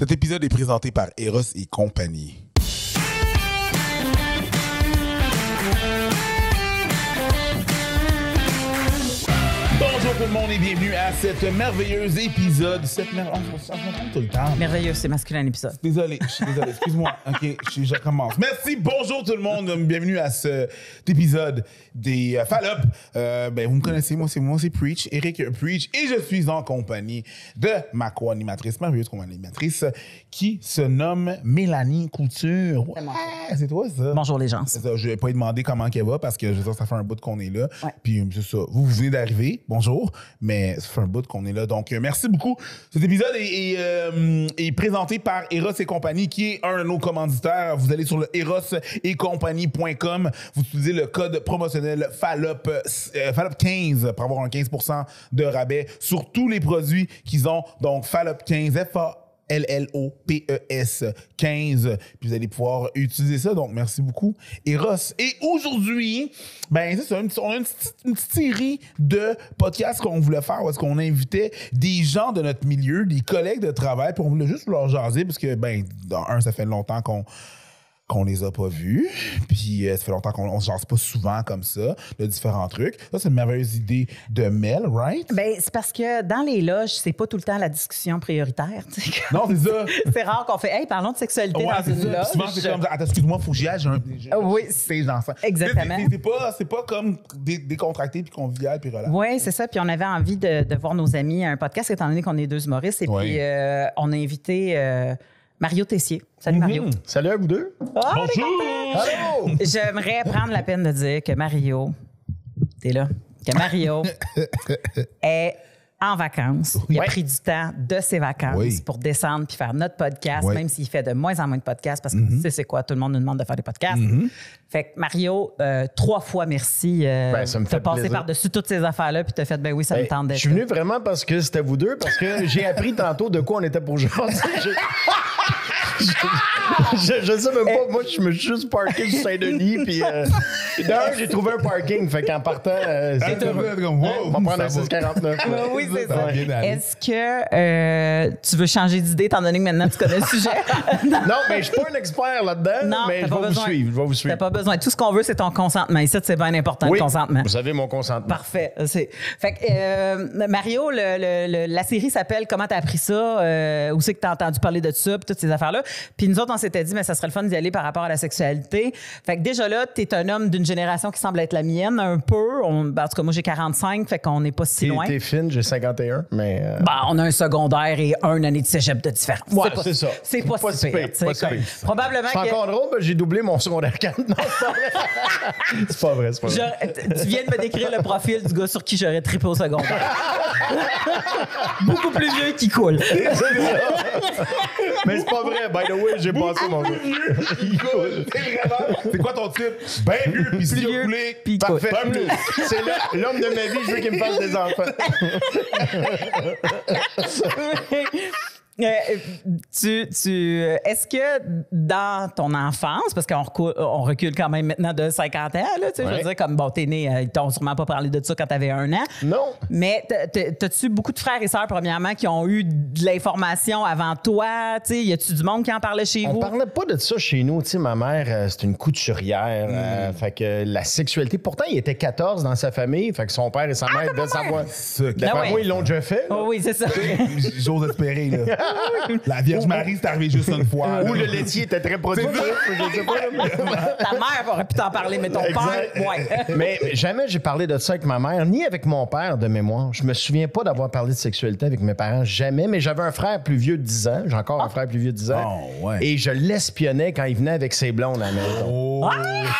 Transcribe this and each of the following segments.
Cet épisode est présenté par Eros et compagnie. Tout le monde et bienvenue à épisode. Cette mer... ça, je m'entends tout le temps. Merveilleux, c'est masculin l'épisode. Désolé, je suis désolé. Excuse-moi. OK, je, je recommence. Merci, bonjour tout le monde. Bienvenue à cet épisode des euh, Fall Up. Euh, ben, vous me connaissez, moi, c'est moi, c'est Preach, Eric Preach, et je suis en compagnie de ma co-animatrice, merveilleuse co-animatrice, qui se nomme Mélanie Couture. Ouais, c'est toi, ça? Bonjour les gens. Ça, je vais pas lui demander comment elle va parce que je veux dire, ça fait un bout qu'on est là. Ouais. Puis c'est ça, vous, vous venez d'arriver, bonjour, mais ça fait un bout qu'on est là. Donc, euh, merci beaucoup. Cet épisode euh, est présenté par Eros et compagnie, qui est un de nos commanditaires. Vous allez sur le eros et compagnie.com, vous utilisez le code promotionnel FALOP, euh, FALOP 15 pour avoir un 15% de rabais sur tous les produits qu'ils ont. Donc, FALOP 15, F-A L-L-O-P-E-S 15. Puis vous allez pouvoir utiliser ça. Donc, merci beaucoup, Eros. Et aujourd'hui, ben, c'est ça, on a une petite, une petite série de podcasts qu'on voulait faire où est-ce qu'on invitait des gens de notre milieu, des collègues de travail, puis on voulait juste leur jaser parce que, ben, dans un, ça fait longtemps qu'on qu'on les a pas vus. Puis euh, ça fait longtemps qu'on on se jase pas souvent comme ça, de différents trucs. Ça, c'est une merveilleuse idée de Mel, right? Ben, c'est parce que dans les loges, c'est pas tout le temps la discussion prioritaire. Non, c'est ça. c'est rare qu'on fait Hey, parlons de sexualité Ouais, dans c'est une ça. loge. Puis Souvent, c'est comme, attends, excuse-moi, faut que j'y aille, j'ai un j'ai- Ah oui, stage d'enfant. exactement. C'est- C'est pas, c'est pas comme dé- décontracté puis convivial puis relax. Oui, c'est ça. Puis on avait envie de, de voir nos amis à un podcast, étant donné qu'on est deux humoristes. Et puis, euh, on a invité euh, Mario Tessier. Salut, Mario. Mhm. Salut à vous deux. Est Bonjour! Allô! J'aimerais prendre la peine de dire que Mario, t'es là, que Mario est en vacances. Il a pris du temps de ses vacances Oui. pour descendre puis faire notre podcast, même s'il fait de moins en moins de podcasts parce que tu sais c'est quoi, tout le monde nous demande de faire des podcasts. Fait que Mario, euh, trois fois merci. Euh, Ben, ça me t'as fait passé plaisir. par-dessus toutes ces affaires-là puis t'as fait, ben oui, ça me Hey, tente je d'être suis là. venu vraiment parce que c'était vous deux, parce que j'ai appris tantôt de quoi on était pour jaser. Je, sais même pas, moi je me suis juste parké sur Saint-Denis, puis euh, j'ai trouvé un parking, fait qu'en partant, euh, c'est t'as comme, wow, on va prendre un ça va. 649. Ah oui, c'est Ça ça. Est-ce que euh, tu veux changer d'idée étant donné que maintenant tu connais le sujet? Non, mais je suis pas un expert là-dedans, Non, mais t'as je vais vous suivre, je vais vous T'as suivre. pas besoin. Tout ce qu'on veut, c'est ton consentement. Ici, c'est bien important, Oui, le consentement. vous avez mon consentement. Parfait. C'est... Fait que, euh, Mario, le- le- le- la série s'appelle Comment t'as appris ça? Euh, où c'est que t'as entendu parler de ça? Puis toutes ces affaires-là. Puis nous autres, on s'était dit, mais ça serait le fun d'y aller par rapport à la sexualité. Fait que déjà là, t'es un homme d'une génération qui semble être la mienne, un peu. On, ben, en tout cas, moi, j'ai 45, fait qu'on n'est pas si loin. t'es fine, j'ai 51, mais... euh, Ben, on a un secondaire et un année de cégep de différence. Ouais, c'est ça. C'est pas, Pas si pire. pas si pire. Probablement C'est que... encore drôle, mais j'ai doublé mon secondaire 4. Non, c'est pas vrai. c'est pas vrai, tu viens de me décrire le profil du gars sur qui j'aurais trippé au secondaire. Beaucoup plus vieux qui coule. Mais c'est pas vrai, by the way, j'ai passé mon jeu. C'est vraiment. C'est quoi ton type? Ben vieux, puis si coulé. Parfait. C'est l'homme de ma vie, je veux qu'il me fasse des enfants. Euh, tu, tu, est-ce que dans ton enfance, parce qu'on recule, on recule quand même maintenant de 50 ans, là, tu sais, je veux dire, comme bon, t'es né, euh, ils t'ont sûrement pas parlé de ça quand t'avais un an. Non. Mais t'as- t'as- t'as-tu beaucoup de frères et sœurs, premièrement, qui ont eu de l'information avant toi? Tu sais, y a-tu du monde qui en parlait chez On vous? parlait pas de ça chez nous. Tu sais, ma mère, euh, c'est une couturière. euh, fait que la sexualité, pourtant, il était 14 dans sa famille. Fait que son père et sa mère devaient savoir. D'après Ah moi, ils l'ont déjà fait. là. Oh oui, c'est ça. J'ose espérer, là. La Vierge Marie, c'est arrivé juste une fois. Ou le laitier était très productif. Je sais pas. là. Ta mère aurait pu t'en parler, mais ton Exact. père, ouais. Mais jamais j'ai parlé de ça avec ma mère, ni avec mon père de mémoire. Je me souviens pas d'avoir parlé de sexualité avec mes parents, jamais. Mais j'avais un frère plus vieux de 10 ans. J'ai encore un frère plus vieux de 10 ans. Oh, ouais. Et je l'espionnais quand il venait avec ses blondes à la maison. Oh,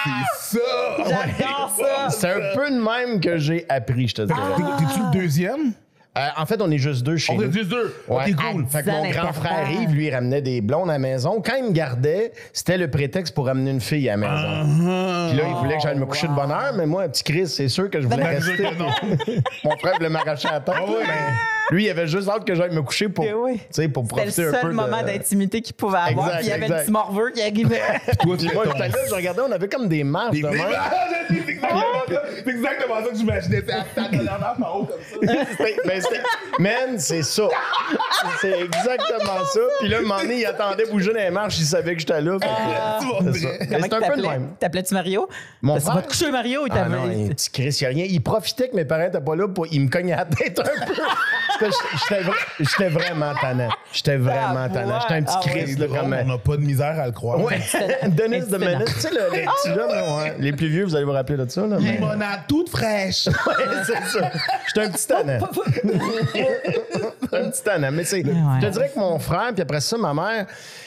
c'est ça! J'adore ça. C'est un peu de même que j'ai appris, je te. T'es- T'es-tu le deuxième? Euh, en fait, on est juste deux chez On nous. est juste deux. Ouais. Ok, cool. Fait que mon grand frère Yves, lui, il ramenait des blondes à la maison. Quand il me gardait, c'était le prétexte pour ramener une fille à la maison. Puis là, il voulait que j'aille me coucher de bonne heure, mais moi, un petit Chris, c'est sûr que je voulais Ben, rester. que non. Mon frère voulait m'arracher à la tête. Ouais, là, Lui, il avait juste hâte que j'aille me coucher pour, Eh oui. tu sais, pour C'était le profiter un peu seul de... moment d'intimité qu'il pouvait avoir. Exact, puis il y avait exact. le petit morveux qui arrivait. Toi, Puis moi, j'étais là, je regardais, on avait comme des marches Des- de même. C'est exactement ça. Que j'imaginais. C'est à en haut comme ça. Ben, Man, c'est ça. C'est exactement ça. Puis là, un moment donné, il attendait bouger dans les marches, il savait que j'étais là. Tu vas c'est un peu le même. T'appelais-tu Mario? Mon Parce que frère? te coucher, Mario. Il Ah non, il- petit Chris, il y a rien. Il profitait que mes parents n'étaient pas là pour. Il me cognait la tête un peu. J'étais- J'étais vra- J'étais vraiment tannant. J'étais vraiment Ah, tannant. J'étais un petit ouais. Ah, ouais. Chris, comme. On n'a pas de misère à le croire. Ouais, Denis de. Menace. Tu sais, le, les petits là, là, ouais. les plus vieux, vous allez vous rappeler de ça. Là, mais- Limonade toute fraîche. Ouais, c'est ça. J'étais un petit tannant. un petit tannant. Mais c'est. Ouais. Je te dirais que mon frère, puis après ça, ma mère,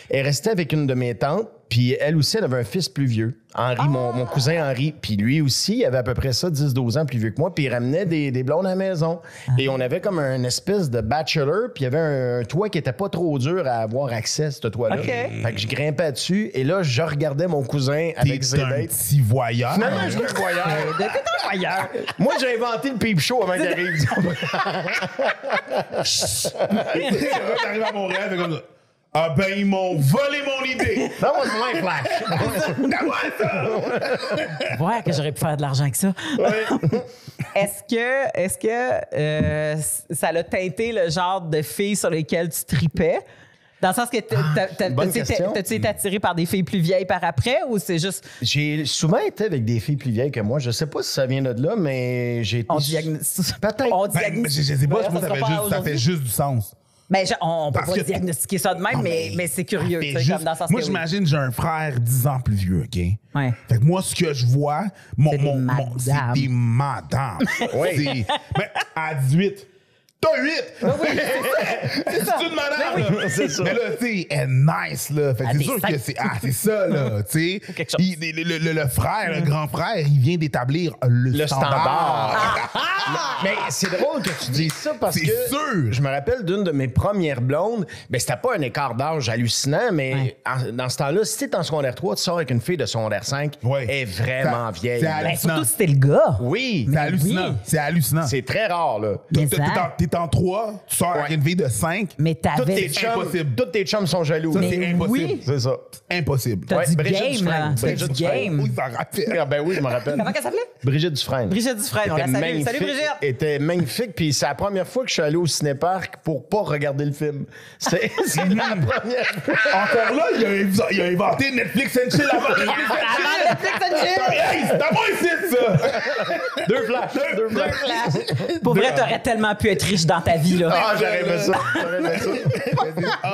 est restée avec une de mes tantes. Puis elle aussi, elle avait un fils plus vieux, Henri, mon, mon cousin Henri. Puis lui aussi, il avait à peu près ça, 10-12 ans plus vieux que moi. Puis il ramenait des, des blondes à la maison. Et on avait comme un espèce de bachelor. Puis il y avait un, un toit qui était pas trop dur à avoir accès, ce toit-là. OK. Fait que je grimpais dessus. Et là, je regardais mon cousin avec ses T'es un dates. petit voyeur. Finalement, je suis un voyeur. De tout en voyeur. Moi, j'ai inventé le peep show avant qu'il arrive. T'arrives à Montréal, comme ça. Ah ben, ils m'ont volé mon idée. That was my flash. Comment ça? Ouais, que j'aurais pu faire de l'argent avec ça. Est-ce que, est-ce que euh, ça l'a teinté le genre de filles sur lesquelles tu tripais? Dans le sens que t'as-tu été- attiré par des filles plus vieilles par après ou c'est juste J'ai souvent été avec des filles plus vieilles que moi. Je sais pas si ça vient de là, mais j'ai été. on diagnostique? Peut-être. On Ben, diagnostique- je, je sais pas, Ouais, moi, ça fait juste, ça fait juste du sens. Ben, je- on, on peut pas que- diagnostiquer ça de même, Non, mais, mais c'est curieux. juste- comme dans sens moi, j'imagine, j'ai un frère 10 ans plus vieux, OK? Ouais. Fait que moi, ce que je vois, mon, C'est des mon, mon- c'est madames. des madames. Oui. C'est- Mais à 18, t'as 8! c'est une là. C'est ça. Mais là, tu sais, elle est nice, là. Fait que Ah, c'est sûr cinq. que c'est ah, c'est ça, là, tu sais. quelque chose. Puis Le, le- le- le frère, le grand frère, il vient d'établir le, Le standard. standard. Mais c'est drôle que tu dises ça parce C'est que sûr. je me rappelle d'une de mes premières blondes. Ben, c'était pas un écart d'âge hallucinant, mais Ouais. en- dans ce temps-là, si t'es en secondaire 3, tu sors avec une fille de secondaire 5, Ouais. elle est vraiment Ça- vieille. c'est. Ben, hallucinant. surtout si c'était le gars. Oui, C'est hallucinant. oui. C'est hallucinant. c'est très rare, là. T'es en 3, tu sors avec une fille de 5. Mais Tous t'avais. tes, chums, impossible. tous tes chums sont jaloux. Ça, c'est impossible. oui. C'est ça. Impossible. T'as Ouais, du Brigitte game, Dufresne. là. T'as Brigitte du Dufresne. game. Oui, ça rappelle. Ah ben oui, je me rappelle. Comment qu'elle s'appelait? Brigitte Dufresne. Brigitte Dufresne, on la salue. Salut Brigitte! était magnifique. Puis c'est la première fois que je suis allé au cinéparc pour pas regarder le film. C'est c'est la première fois. Encore là, il a, il a inventé Netflix and chill avant. Hey, c'est moi ici, ça! Deux flashs. Deux flashs. Pour vrai, t'aurais tellement pu être riche dans ta vie, là. Ah, j'aurais aimé ça. J'aurais aimé ça.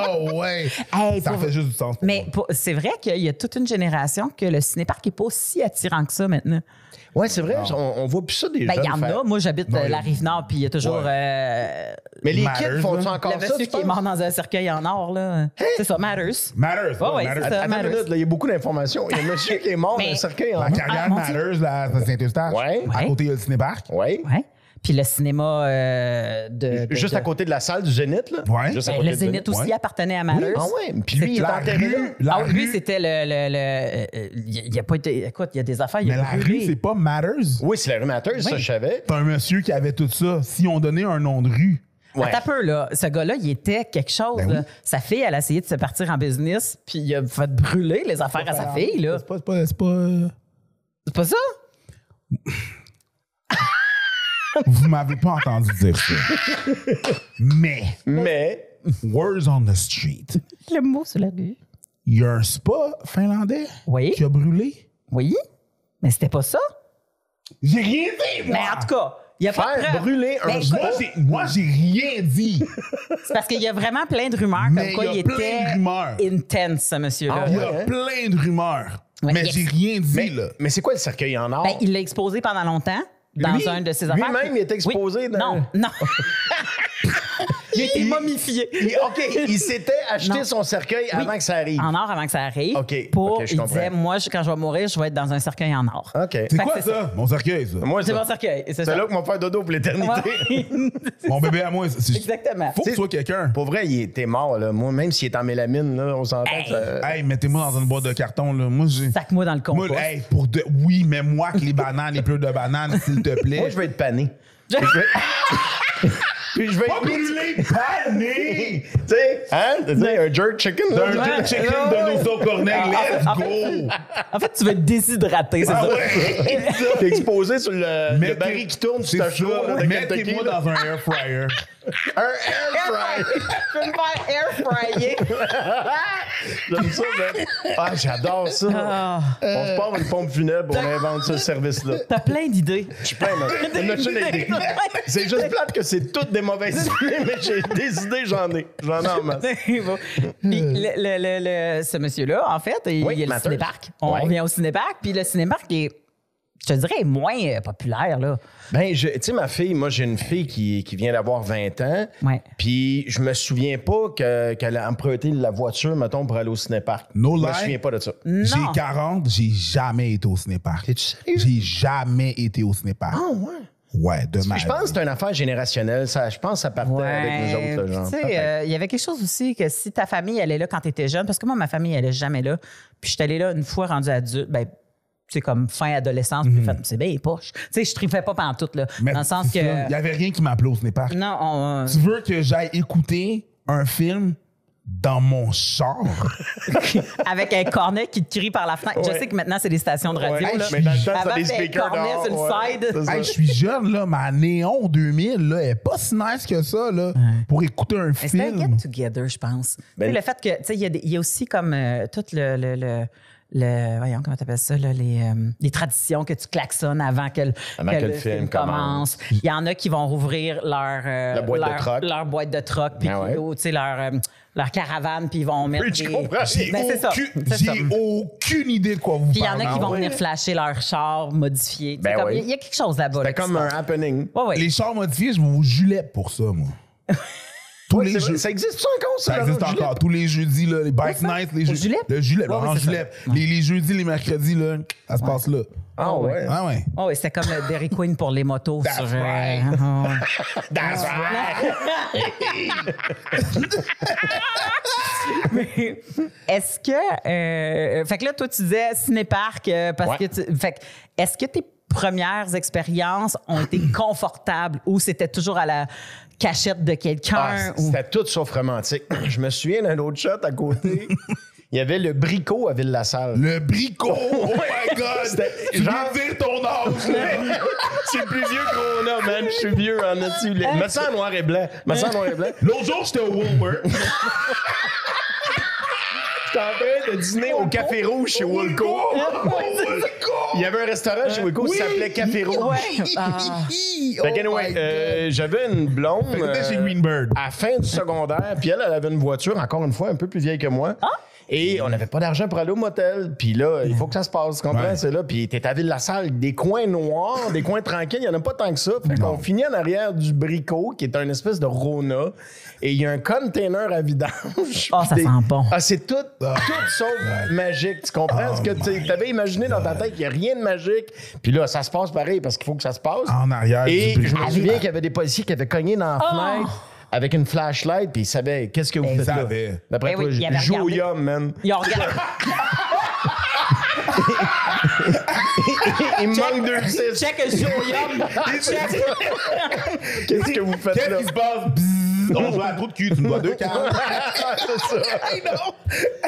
Oh, ouais. Hey, Ça pour- fait juste du sens. Mais pour- c'est vrai qu'il y a toute une génération que le cinéparc n'est pas aussi attirant que ça maintenant. Ouais, c'est vrai. On, on voit plus ça des Ben, il y jeunes en faire. a. Moi, j'habite euh, la Rive-Nord, puis il y a toujours Ouais. euh, Mais les Matters, kids font-tu là. encore le ça, monsieur tu qui est mort dans un cercueil en or. là. C'est ça, Matters. Matters. Ouais, ouais, Matters. c'est ça. Matters. minute, là, il y a beaucoup d'informations. Il y a un monsieur qui est mort dans un cercueil en La carrière Ah. Matters, là, à Saint-Eustache. Ouais. À côté, il y a le cinéparc. Oui. Ouais. Puis le cinéma euh, de, de- Juste de- à côté de la salle du Zénith, là? Ouais. Juste à Ben, côté le Zénith aussi ouais. appartenait à Matters. Ah ouais. Puis lui, il est La enterré Ah, lui, c'était le. le, le- euh, il a pas été. Écoute, il y a des affaires. il Mais a la brûlé. rue, c'est pas Matters. Oui, c'est la rue Matters, ça, Oui. je savais. C'est un monsieur qui avait tout ça. Si on donnait un nom de rue, Ouais. Attends un peu, là. Ce gars-là, il était quelque chose. Ben oui. là. Sa fille, elle a essayé de se partir en business, puis il a fait brûler les affaires à sa fille, là. C'est pas. C'est pas, c'est pas euh, C'est pas ça? Vous m'avez pas entendu dire ça. Mais, Mais, words on the street. Le mot sur la rue. Il y a un spa finlandais Oui. qui a brûlé. Oui. Mais c'était pas ça. J'ai rien dit, moi. Mais en tout cas, il y a pas de brûler un Mais spa. Moi, j'ai, rien dit. C'est parce qu'il y a vraiment plein de rumeurs Mais comme quoi il y il a plein était de rumeurs. intense, ce monsieur-là. Ah Il y a hein? plein de rumeurs. Ouais, mais il j'ai rien dit, mais, là. mais c'est quoi le cercueil en or? Ben, il l'a exposé pendant longtemps dans Lui- un de ses affaires. lui-même, il est exposé Oui. dans- Non, non. il a été momifié. Il- OK, il s'était acheté Non. son cercueil avant que ça arrive. En or avant que ça arrive. OK, Pour, OK, je il comprends. disait, moi, je- quand je vais mourir, je vais être dans un cercueil en or. OK. C'est quoi ça? Mon cercueil, ça. Moi, C'est mon cercueil. C'est là que mon faire dodo pour l'éternité. Ouais. Mon bébé à moi. c'est- Exactement. Faut que ce soit quelqu'un. Pour vrai, il était mort, là. Moi, même s'il est en mélamine, là, on s'entend Hey. ça- Hey, mettez-moi dans une boîte de carton, là. Moi, j'ai. Sac-moi dans le Moi, compost. hey, pour de... Oui, mais moi, que les bananes, les pleurs de bananes, s'il te plaît. Moi, je veux être pané. puis je vais Pas brûlé, pané! Tu sais, hein? Un jerk chicken. là. D'un jerk chicken de nos sauts cornets, let's en go! En fait, tu veux être déshydraté, c'est Ah ça. ouais! T'es exposé sur le, baril qui tourne C'est là, de Kentucky. Mettez-moi là. dans un air fryer. Un air fry. Je peux me faire air fryer. J'aime ça, man. Ah, j'adore ça. Ah. On se part une pompe funèbre, on invente ce service-là. T'as plein d'idées. Je suis plein, man. Une machine à idées. C'est juste plate que c'est toutes des mauvaises idées, mais j'ai des idées, j'en ai. J'en ai en masse. Bon. Puis le, le- le- le- ce monsieur-là, en fait, il, Oui, il y a le cinéparc. On Ouais. revient au cinéparc, puis le cinéparc est, je te dirais, moins euh, populaire, là. Ben, je- tu sais, ma fille, moi, j'ai une fille qui, qui vient d'avoir 20 ans. Ouais. Puis je me souviens pas que- qu'elle a emprunté la voiture, mettons, pour aller au cinéparc. No Je me souviens pas de ça. J'ai 40, j'ai jamais été au cinéparc. J'ai jamais été au cinéparc. Ah, ouais. Ouais, de ma Je pense que c'est une affaire générationnelle. Ça, je pense que ça partait avec nous autres, euh, il y avait quelque chose aussi que si ta famille, elle est là quand tu étais jeune, parce que moi, ma famille, elle est jamais là. Puis je suis allée là une fois rendue adulte, ben, c'est comme fin adolescence, puis j'ai fait, c'est bien poche. Tu sais, je tripais pas pendant tout, là. Mhm. Mais dans le sens ça, Il que. y avait rien qui m'appelait au cinéparc. Non, on, euh, Tu veux que j'aille écouter un film dans mon char? avec un cornet qui te crie par la fenêtre. Je Ouais. sais que maintenant, c'est des stations de radio. Ouais, là. mais dans le temps, Avant, des speakers cornet dehors, sur le ouais. side. C'est. Hey, je suis jeune, là, ma Néon 2000, là, elle est pas si nice que ça, là, pour écouter un Mais C'était un film. get-together, je pense. Ben- le fait que, tu sais, il y, y a aussi comme euh, tout le. le, le le- voyons, comment t'appelles ça, là, les, euh, les traditions que tu klaxonnes avant que, le- Avant que le film commence. Il y en a qui vont rouvrir leur, euh, boîte de leur, troc. leur boîte de troc, puis Ah ouais. ou, tu sais, leur, euh, leur caravane, puis ils vont mettre. Oui, je des- comprends. J'ai Ben, aucune, aucune idée de quoi vous Puis il y en parlez. a qui vont Ah ouais. venir flasher leur char modifié. Tu Ben oui. Il y a quelque chose là-bas. là, C'était qui comme un passe. happening. Ouais. Les chars modifiés, je vous gilet pour ça, moi. Tous Ouais, les vrai. Ça existe ça encore, ça? Ça existe encore. Tous les jeudis, là, les bike nights, les jeudis. Le gilet, Ouais, ça. Les, les jeudis, les mercredis, là, ça se passe là. Ah ouais. Ah ouais. Oh, oui, c'était comme le Dairy Queen pour les motos. That's sur, euh, right. oh. That's right. Mais est-ce que. euh, fait que là, toi, tu disais cinéparc euh, parce Ouais. que tu. Fait que est-ce que tes premières expériences ont été confortables ou c'était toujours à la cachette de Ah, quelqu'un? ou... C'était tout sauf romantique. Je me souviens d'un autre shot à côté. Il y avait le bricot à Ville-la-Salle. Le bricot! Oh my God! Genre- dire ton âge, là. C'est plus vieux qu'on a, man. Je suis vieux en dessus. Me sens en noir et blanc. Me sens en noir et blanc. L'autre jour, j'étais au. J'étais en train de dîner au Café Rouge chez Woolco. Il y avait un restaurant chez Woolco qui s'appelait Café Rouge. Ah. Fait que, anyway, euh, j'avais une blonde. Chez euh, Greenbird. À la fin du secondaire, puis elle, elle avait une voiture, encore une fois, un peu plus vieille que moi. Ah! Et on n'avait pas d'argent pour aller au motel. Puis là, il faut que ça se passe, tu comprends? Ouais. C'est là. Puis t'es à Ville-la-Salle, des coins noirs, des coins tranquilles, il n'y en a pas tant que ça. Fait qu'on finit en arrière du bricot, qui est un espèce de Rona. Et il y a un container à vidange. Ah, ça Puis des- sent bon. Ah, c'est tout, tout sauf magique. Tu comprends? Ce que tu avais imaginé dans ta tête, il n'y a rien de magique. Puis là, ça se passe pareil parce qu'il faut que ça se passe. En arrière Et du je me souviens qu'il y avait des policiers qui avaient cogné dans la Oh! fenêtre avec une flashlight, puis ils savaient qu'est-ce que vous faites ils là. savaient. D'après Ben toi, oui, joue au. Yum, man. Ils ont regardé. Il manque deux six. Check. Check. Qu'est-ce que vous faites Qu'est-ce là? On joue à trop de cul, tu me dois deux cartes. c'est ça.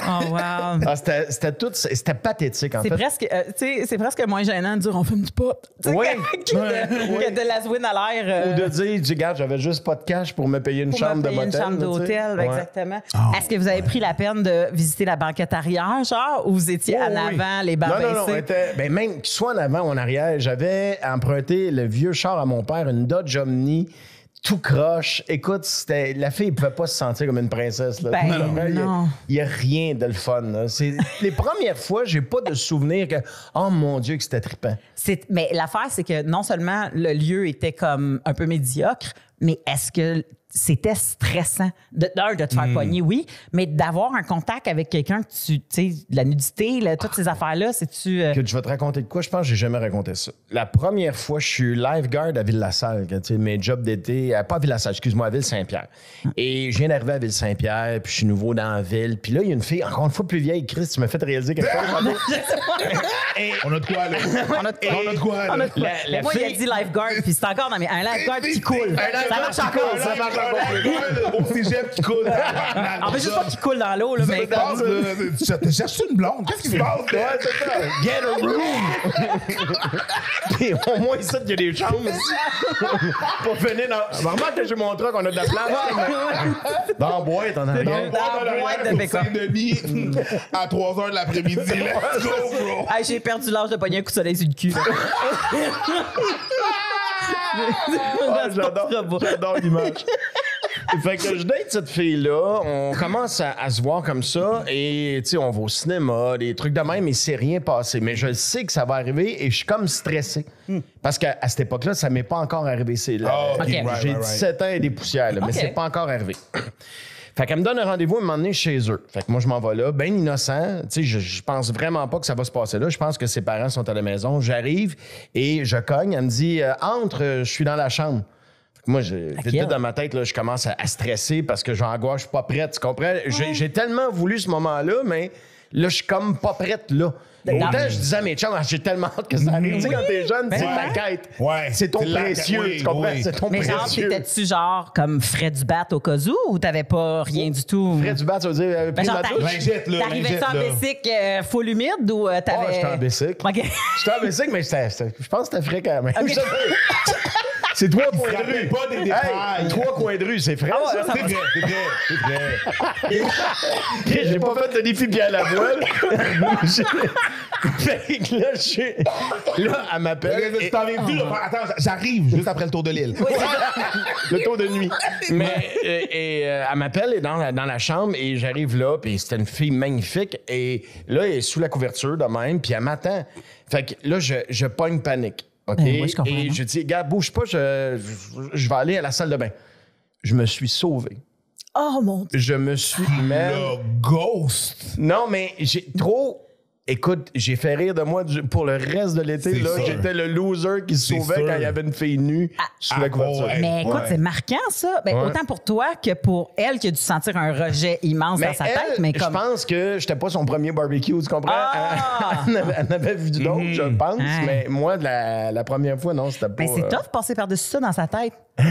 Oh, wow. Ah, c'était, c'était tout, c'était pathétique, en C'est fait. presque, euh, tu sais, c'est presque moins gênant de dire on fume du pot. Tu sais, Oui. que, que de, que de la à l'air. euh, Ou de dire, du regarde, j'avais juste pas de cash pour me payer une pour chambre de payer motel. une chambre tu sais. d'hôtel, Ouais. exactement. Ah, Est-ce que vous avez pris la peine de visiter la banquette arrière, genre, ou vous étiez en Oh, oui. avant, les bancs Non, non, non. on baissés? était- ben, même qu'il soit en avant ou en arrière, j'avais emprunté le vieux char à mon père, une Dodge Omni, tout croche. Écoute, c'était, la fille ne pouvait pas se sentir comme une princesse. Là. Ben? Il a- n'y a, rien de le fun. là. C'est, les premières fois, j'ai pas de souvenir que, oh mon Dieu, que c'était trippant. C'est- Mais l'affaire, c'est que non seulement le lieu était comme un peu médiocre, mais est-ce que c'était stressant. De, d'un, de te faire pogner, oui, mais d'avoir un contact avec quelqu'un que tu, tu sais, la nudité, là, toutes ces affaires-là, c'est-tu. euh, Que je vais te raconter de quoi? Je pense que j'ai jamais raconté ça. La première fois, je suis lifeguard à Ville-la-Salle, tu sais, mes jobs d'été, euh, pas à Ville-la-Salle, excuse-moi, à Ville-Saint-Pierre. Et je viens d'arriver à Ville-Saint-Pierre, puis je suis nouveau dans la ville. Puis là, il y a une fille, encore une fois plus vieille, Chris, tu m'as fait réaliser quelque chose. tantôt. On a de quoi, là? on a de quoi? On a de quoi, là? On a de quoi? La- la Mais moi, il a fille- dit lifeguard, puis c'est encore dans mes. Un lifeguard qui coule. Ça marche encore, ça. Au cégep qui coule. En fait, juste pas qu'il coule dans l'eau, là, mais. Mais tu cherches une blonde? Qu'est-ce qui se passe? là? c'est ça. Get a room! Au moins, ici, il y a des chambres. Pour venir dans. Remarque que j'ai mon truc, on a de la place. Dans la boîte, en arrière. Dans la boîte de. Saint-Denis à 3 h de l'après-midi. Let's go, bro! Hey, j'ai perdu l'âge de pogner un coup de soleil sur le cul. là. Ah, J'adore, l'image. fait que je date cette fille-là, on commence à, à se voir comme ça, et tu sais, on va au cinéma, des trucs de même, et c'est rien passé. Mais je sais que ça va arriver, et je suis comme stressé. Parce qu'à cette époque-là, ça m'est pas encore arrivé. C'est là, Ah, right, J'ai right, right. 17 ans et des poussières, là, mais Ok. c'est pas encore arrivé. Fait qu'elle me donne un rendez-vous un moment donné chez eux. Fait que moi, je m'en vais là, bien innocent. Tu sais, je, je pense vraiment pas que ça va se passer là. Je pense que ses parents sont à la maison. J'arrive et je cogne. Elle me dit euh, Entre, euh, je suis dans la chambre. Moi, je, vite, dans ma tête, là, je commence à, à stresser parce que j'angoisse, je suis pas prête. Tu comprends? J'ai, j'ai tellement voulu ce moment-là, mais là, je suis comme pas prête là. Autant je disais à mes chums, Ah, j'ai tellement hâte que ça arrive. Tu sais, quand t'es jeune, c'est ta quête. Ouais. C'est ton précieux. oui, tu comprends? oui. C'est ton Mais genre, précieux. t'étais-tu genre comme frais du bat au cas où ou t'avais pas rien du tout? Frais du bat, ça veut dire euh, Ben, genre, ma t'arri- douche? Lingette, là, T'arrivais-tu lingette, en bicycle euh, full humide ou euh, t'avais. Ah, j'étais en bicycle. J'étais en bicycle, mais je pense que c'était frais quand même. c'est trois coins de rue. pas des détails. Hey, trois coins de rue, c'est frais, Ah ouais, ça? ça C'est vrai, c'est vrai, c'est vrai. J'ai pas fait de défi bien à la voile. fait que là, je- là, elle m'appelle. Et-? Attends, j'arrive juste après le tour de l'île. le tour de nuit. Mais et, et, euh, elle m'appelle dans la, dans la chambre et j'arrive là, puis c'était une fille magnifique. Et là, elle est sous la couverture de même, puis elle m'attend. Fait que là, je, je pogne panique. OK? Euh, oui, je et je dis, gars, bouge pas, je, je, je vais aller à la salle de bain. Je me suis sauvé. Oh mon Dieu. Je me suis. Man, Le ghost. non, mais j'ai trop. Écoute, j'ai fait rire de moi du- pour le reste de l'été. Là. J'étais le loser qui se sauvait sûr. quand il y avait une fille nue sous la Ah, couverture. ouais. Mais écoute, Ouais. c'est marquant, ça. Ben, Ouais. Autant pour toi que pour elle qui a dû sentir un rejet immense dans sa elle, tête. Mais comme. je pense que j'étais pas son premier barbecue, tu comprends? Ah! Elle, en avait- elle avait vu d'autres, je pense. Ouais. Mais moi, de la, la première fois, non, c'était pas. Ben, c'est euh, tough de passer par-dessus ça dans sa tête. Quand,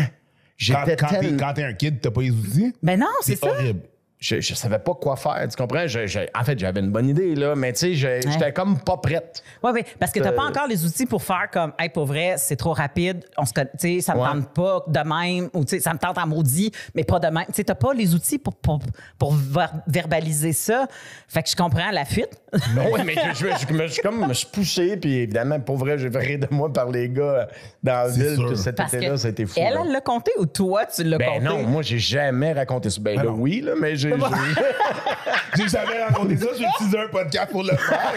J'étais quand quand t'es un kid, t'as pas les outils? Ben non, c'est ça. horrible. Je, je savais pas quoi faire, tu comprends? Je- je- en fait, j'avais une bonne idée, là, mais tu sais, j'étais comme pas prête. Oui, oui, parce que tu n'as pas Euh, encore les outils pour faire comme, hey, pour vrai, c'est trop rapide, on se, conna- tu sais, ça me Ouais. tente pas de même, ou tu sais, ça me tente en maudit, mais pas de même. Tu sais, n'as pas les outils pour, pour, pour ver- verbaliser ça. Fait que je comprends la fuite. oui, mais je, je- je me suis comme me suis poussé, puis évidemment, pour vrai, j'ai de moi par les gars dans la ville sûr. que cet Parce été-là, que ça a été fou. elle, là. elle l'a compté ou toi, tu l'as Ben compté? non, moi, j'ai jamais raconté ça. Ben là, non. oui, là, mais j'ai. j'ai- jamais raconté ça, j'ai utilisé un podcast pour le faire.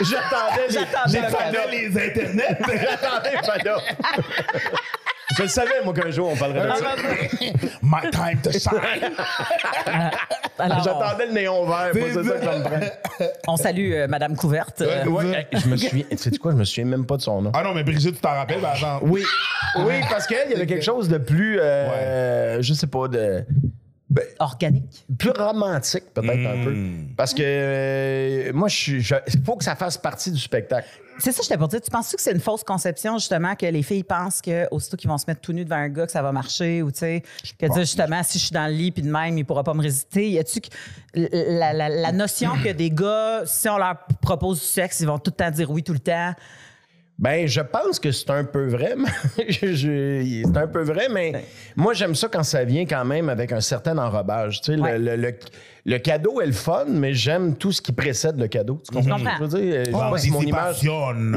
J'attendais les, J'attendais J'attendais les internets. J'attendais Fada. Je le savais, moi, qu'un jour, on parlerait de ça. My time to shine. Alors, J'attendais le néon vert, moi, c'est ça que ça me prend. on salue euh, Madame Couverte. Euh, Ouais, je me souviens. Tu sais quoi, je me souviens même pas de son nom. Ah non, mais Brigitte, tu t'en rappelles? Ben attends. Oui. Oui, parce qu'elle, il y avait quelque chose de plus. euh, Je sais pas, de. Organique. Plus romantique, peut-être un peu. Parce que euh, moi, je suis. je- Il faut que ça fasse partie du spectacle. C'est ça, je t'ai pour dire. Tu penses-tu que c'est une fausse conception, justement, que les filles pensent que aussitôt qu'ils vont se mettre tout nus devant un gars, que ça va marcher, ou tu sais, que dire justement, si je suis dans le lit puis de même, il pourra pas me résister? Y a-tu que la, la- la notion que des gars, si on leur propose du sexe, ils vont tout le temps dire oui tout le temps? Ben, je pense que c'est un peu vrai. c'est un peu vrai, mais moi, j'aime ça quand ça vient quand même avec un certain enrobage. Tu sais, le- Ouais. le, le- le cadeau est le fun, mais j'aime tout ce qui précède le cadeau. Tu comprends? Ce que je veux dire? Je sais Ah, pas si il mon image.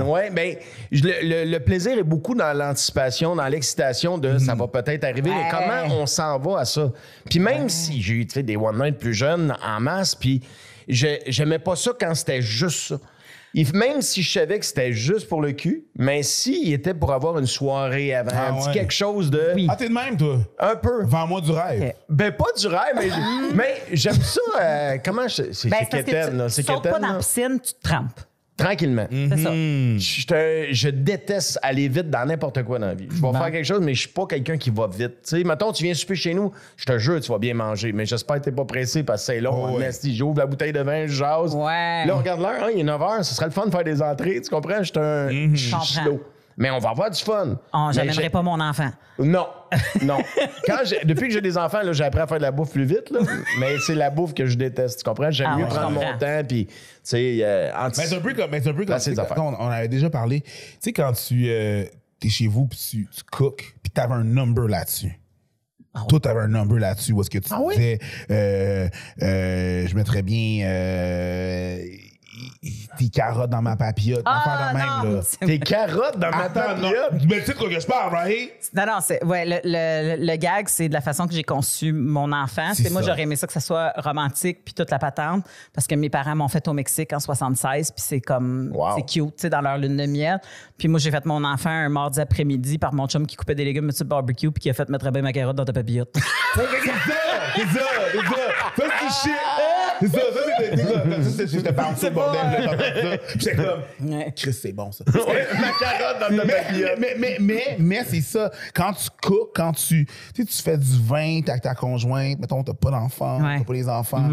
Ouais, ben, le, le- le plaisir est beaucoup dans l'anticipation, dans l'excitation de ça va peut-être arriver, mais Ouais. comment on s'en va à ça? Puis même si j'ai eu des one night plus jeunes en masse, puis je- j'aimais pas ça quand c'était juste ça. Il- même si je savais que c'était juste pour le cul, mais s'il était pour avoir une soirée avant, Ah un petit ouais. quelque chose de. Oui. Ah, t'es de même, toi? Un peu. Vends-moi du rêve. Ok. Ben, pas du rêve, mais, mais j'aime ça. euh, comment je. C'est Ben, c'est c'est parce que quétaine, tu là. C'est sautes pas quétaine, dans la piscine, tu te trempes. Tranquillement. C'est ça. Hmm. Je, déteste aller vite dans n'importe quoi dans la vie. Je vais faire quelque chose, mais je suis pas quelqu'un qui va vite. Tu sais, mettons, tu viens souper chez nous, je te jure, tu vas bien manger, mais j'espère que t'es pas pressé parce que c'est long. Oh, en ouais. esti. J'ouvre la bouteille de vin, je jase. Ouais. Là, on regarde l'heure, hein, il est 9 h, ce serait le fun de faire des entrées, tu comprends? Je suis un je suis comprends. slow. Mais on va avoir du fun. Oh, J'amènerai pas mon enfant. Non, non. Quand depuis que j'ai des enfants, là, j'ai appris à faire de la bouffe plus vite, là. mais c'est la bouffe que je déteste, tu comprends? J'aime Ah mieux ouais, prendre mon temps, puis, tu sais, euh, anti- Mais c'est un peu comme. mais c'est un peu comme. Quand on, on avait déjà parlé. Tu sais, quand tu euh, es chez vous puis tu, tu cooks, puis t'avais un number là-dessus. Toi, t'avais un number là-dessus où est-ce que tu Ah oui? disais, euh, euh, je mettrais bien euh, tes carottes dans ma papillote. Ah, de même, là. Tes carottes dans ma papillote? Mais tu sais de quoi que je parle, right? Non, non, c'est, ouais, le, le- le gag, c'est de la façon que j'ai conçu mon enfant. C'est moi, j'aurais aimé ça que ça soit romantique puis toute la patente parce que mes parents m'ont fait au Mexique en 76 puis c'est comme, Wow. c'est cute, tu sais, dans leur lune de miel. Puis moi, j'ai fait mon enfant un mardi après-midi par mon chum qui coupait des légumes sur le barbecue puis qui a fait mettre bien ma carotte dans ta papillote. C'est ça, c'est ça, c'est ça. Ça, c'est shit. C'est ça, ça, c'est c'est ça. Ça, j'étais bounce, bordel. là, t'entends ça. Puis J'étais comme, Ouais. Chris, c'est bon, ça. ma carotte dans ta mais, papillote. mais, mais, mais, mais c'est ça. Quand tu cookes, quand tu, tu tu fais du vin, t'as ta conjointe, mettons, t'as pas d'enfants, Ouais. t'as pas les enfants.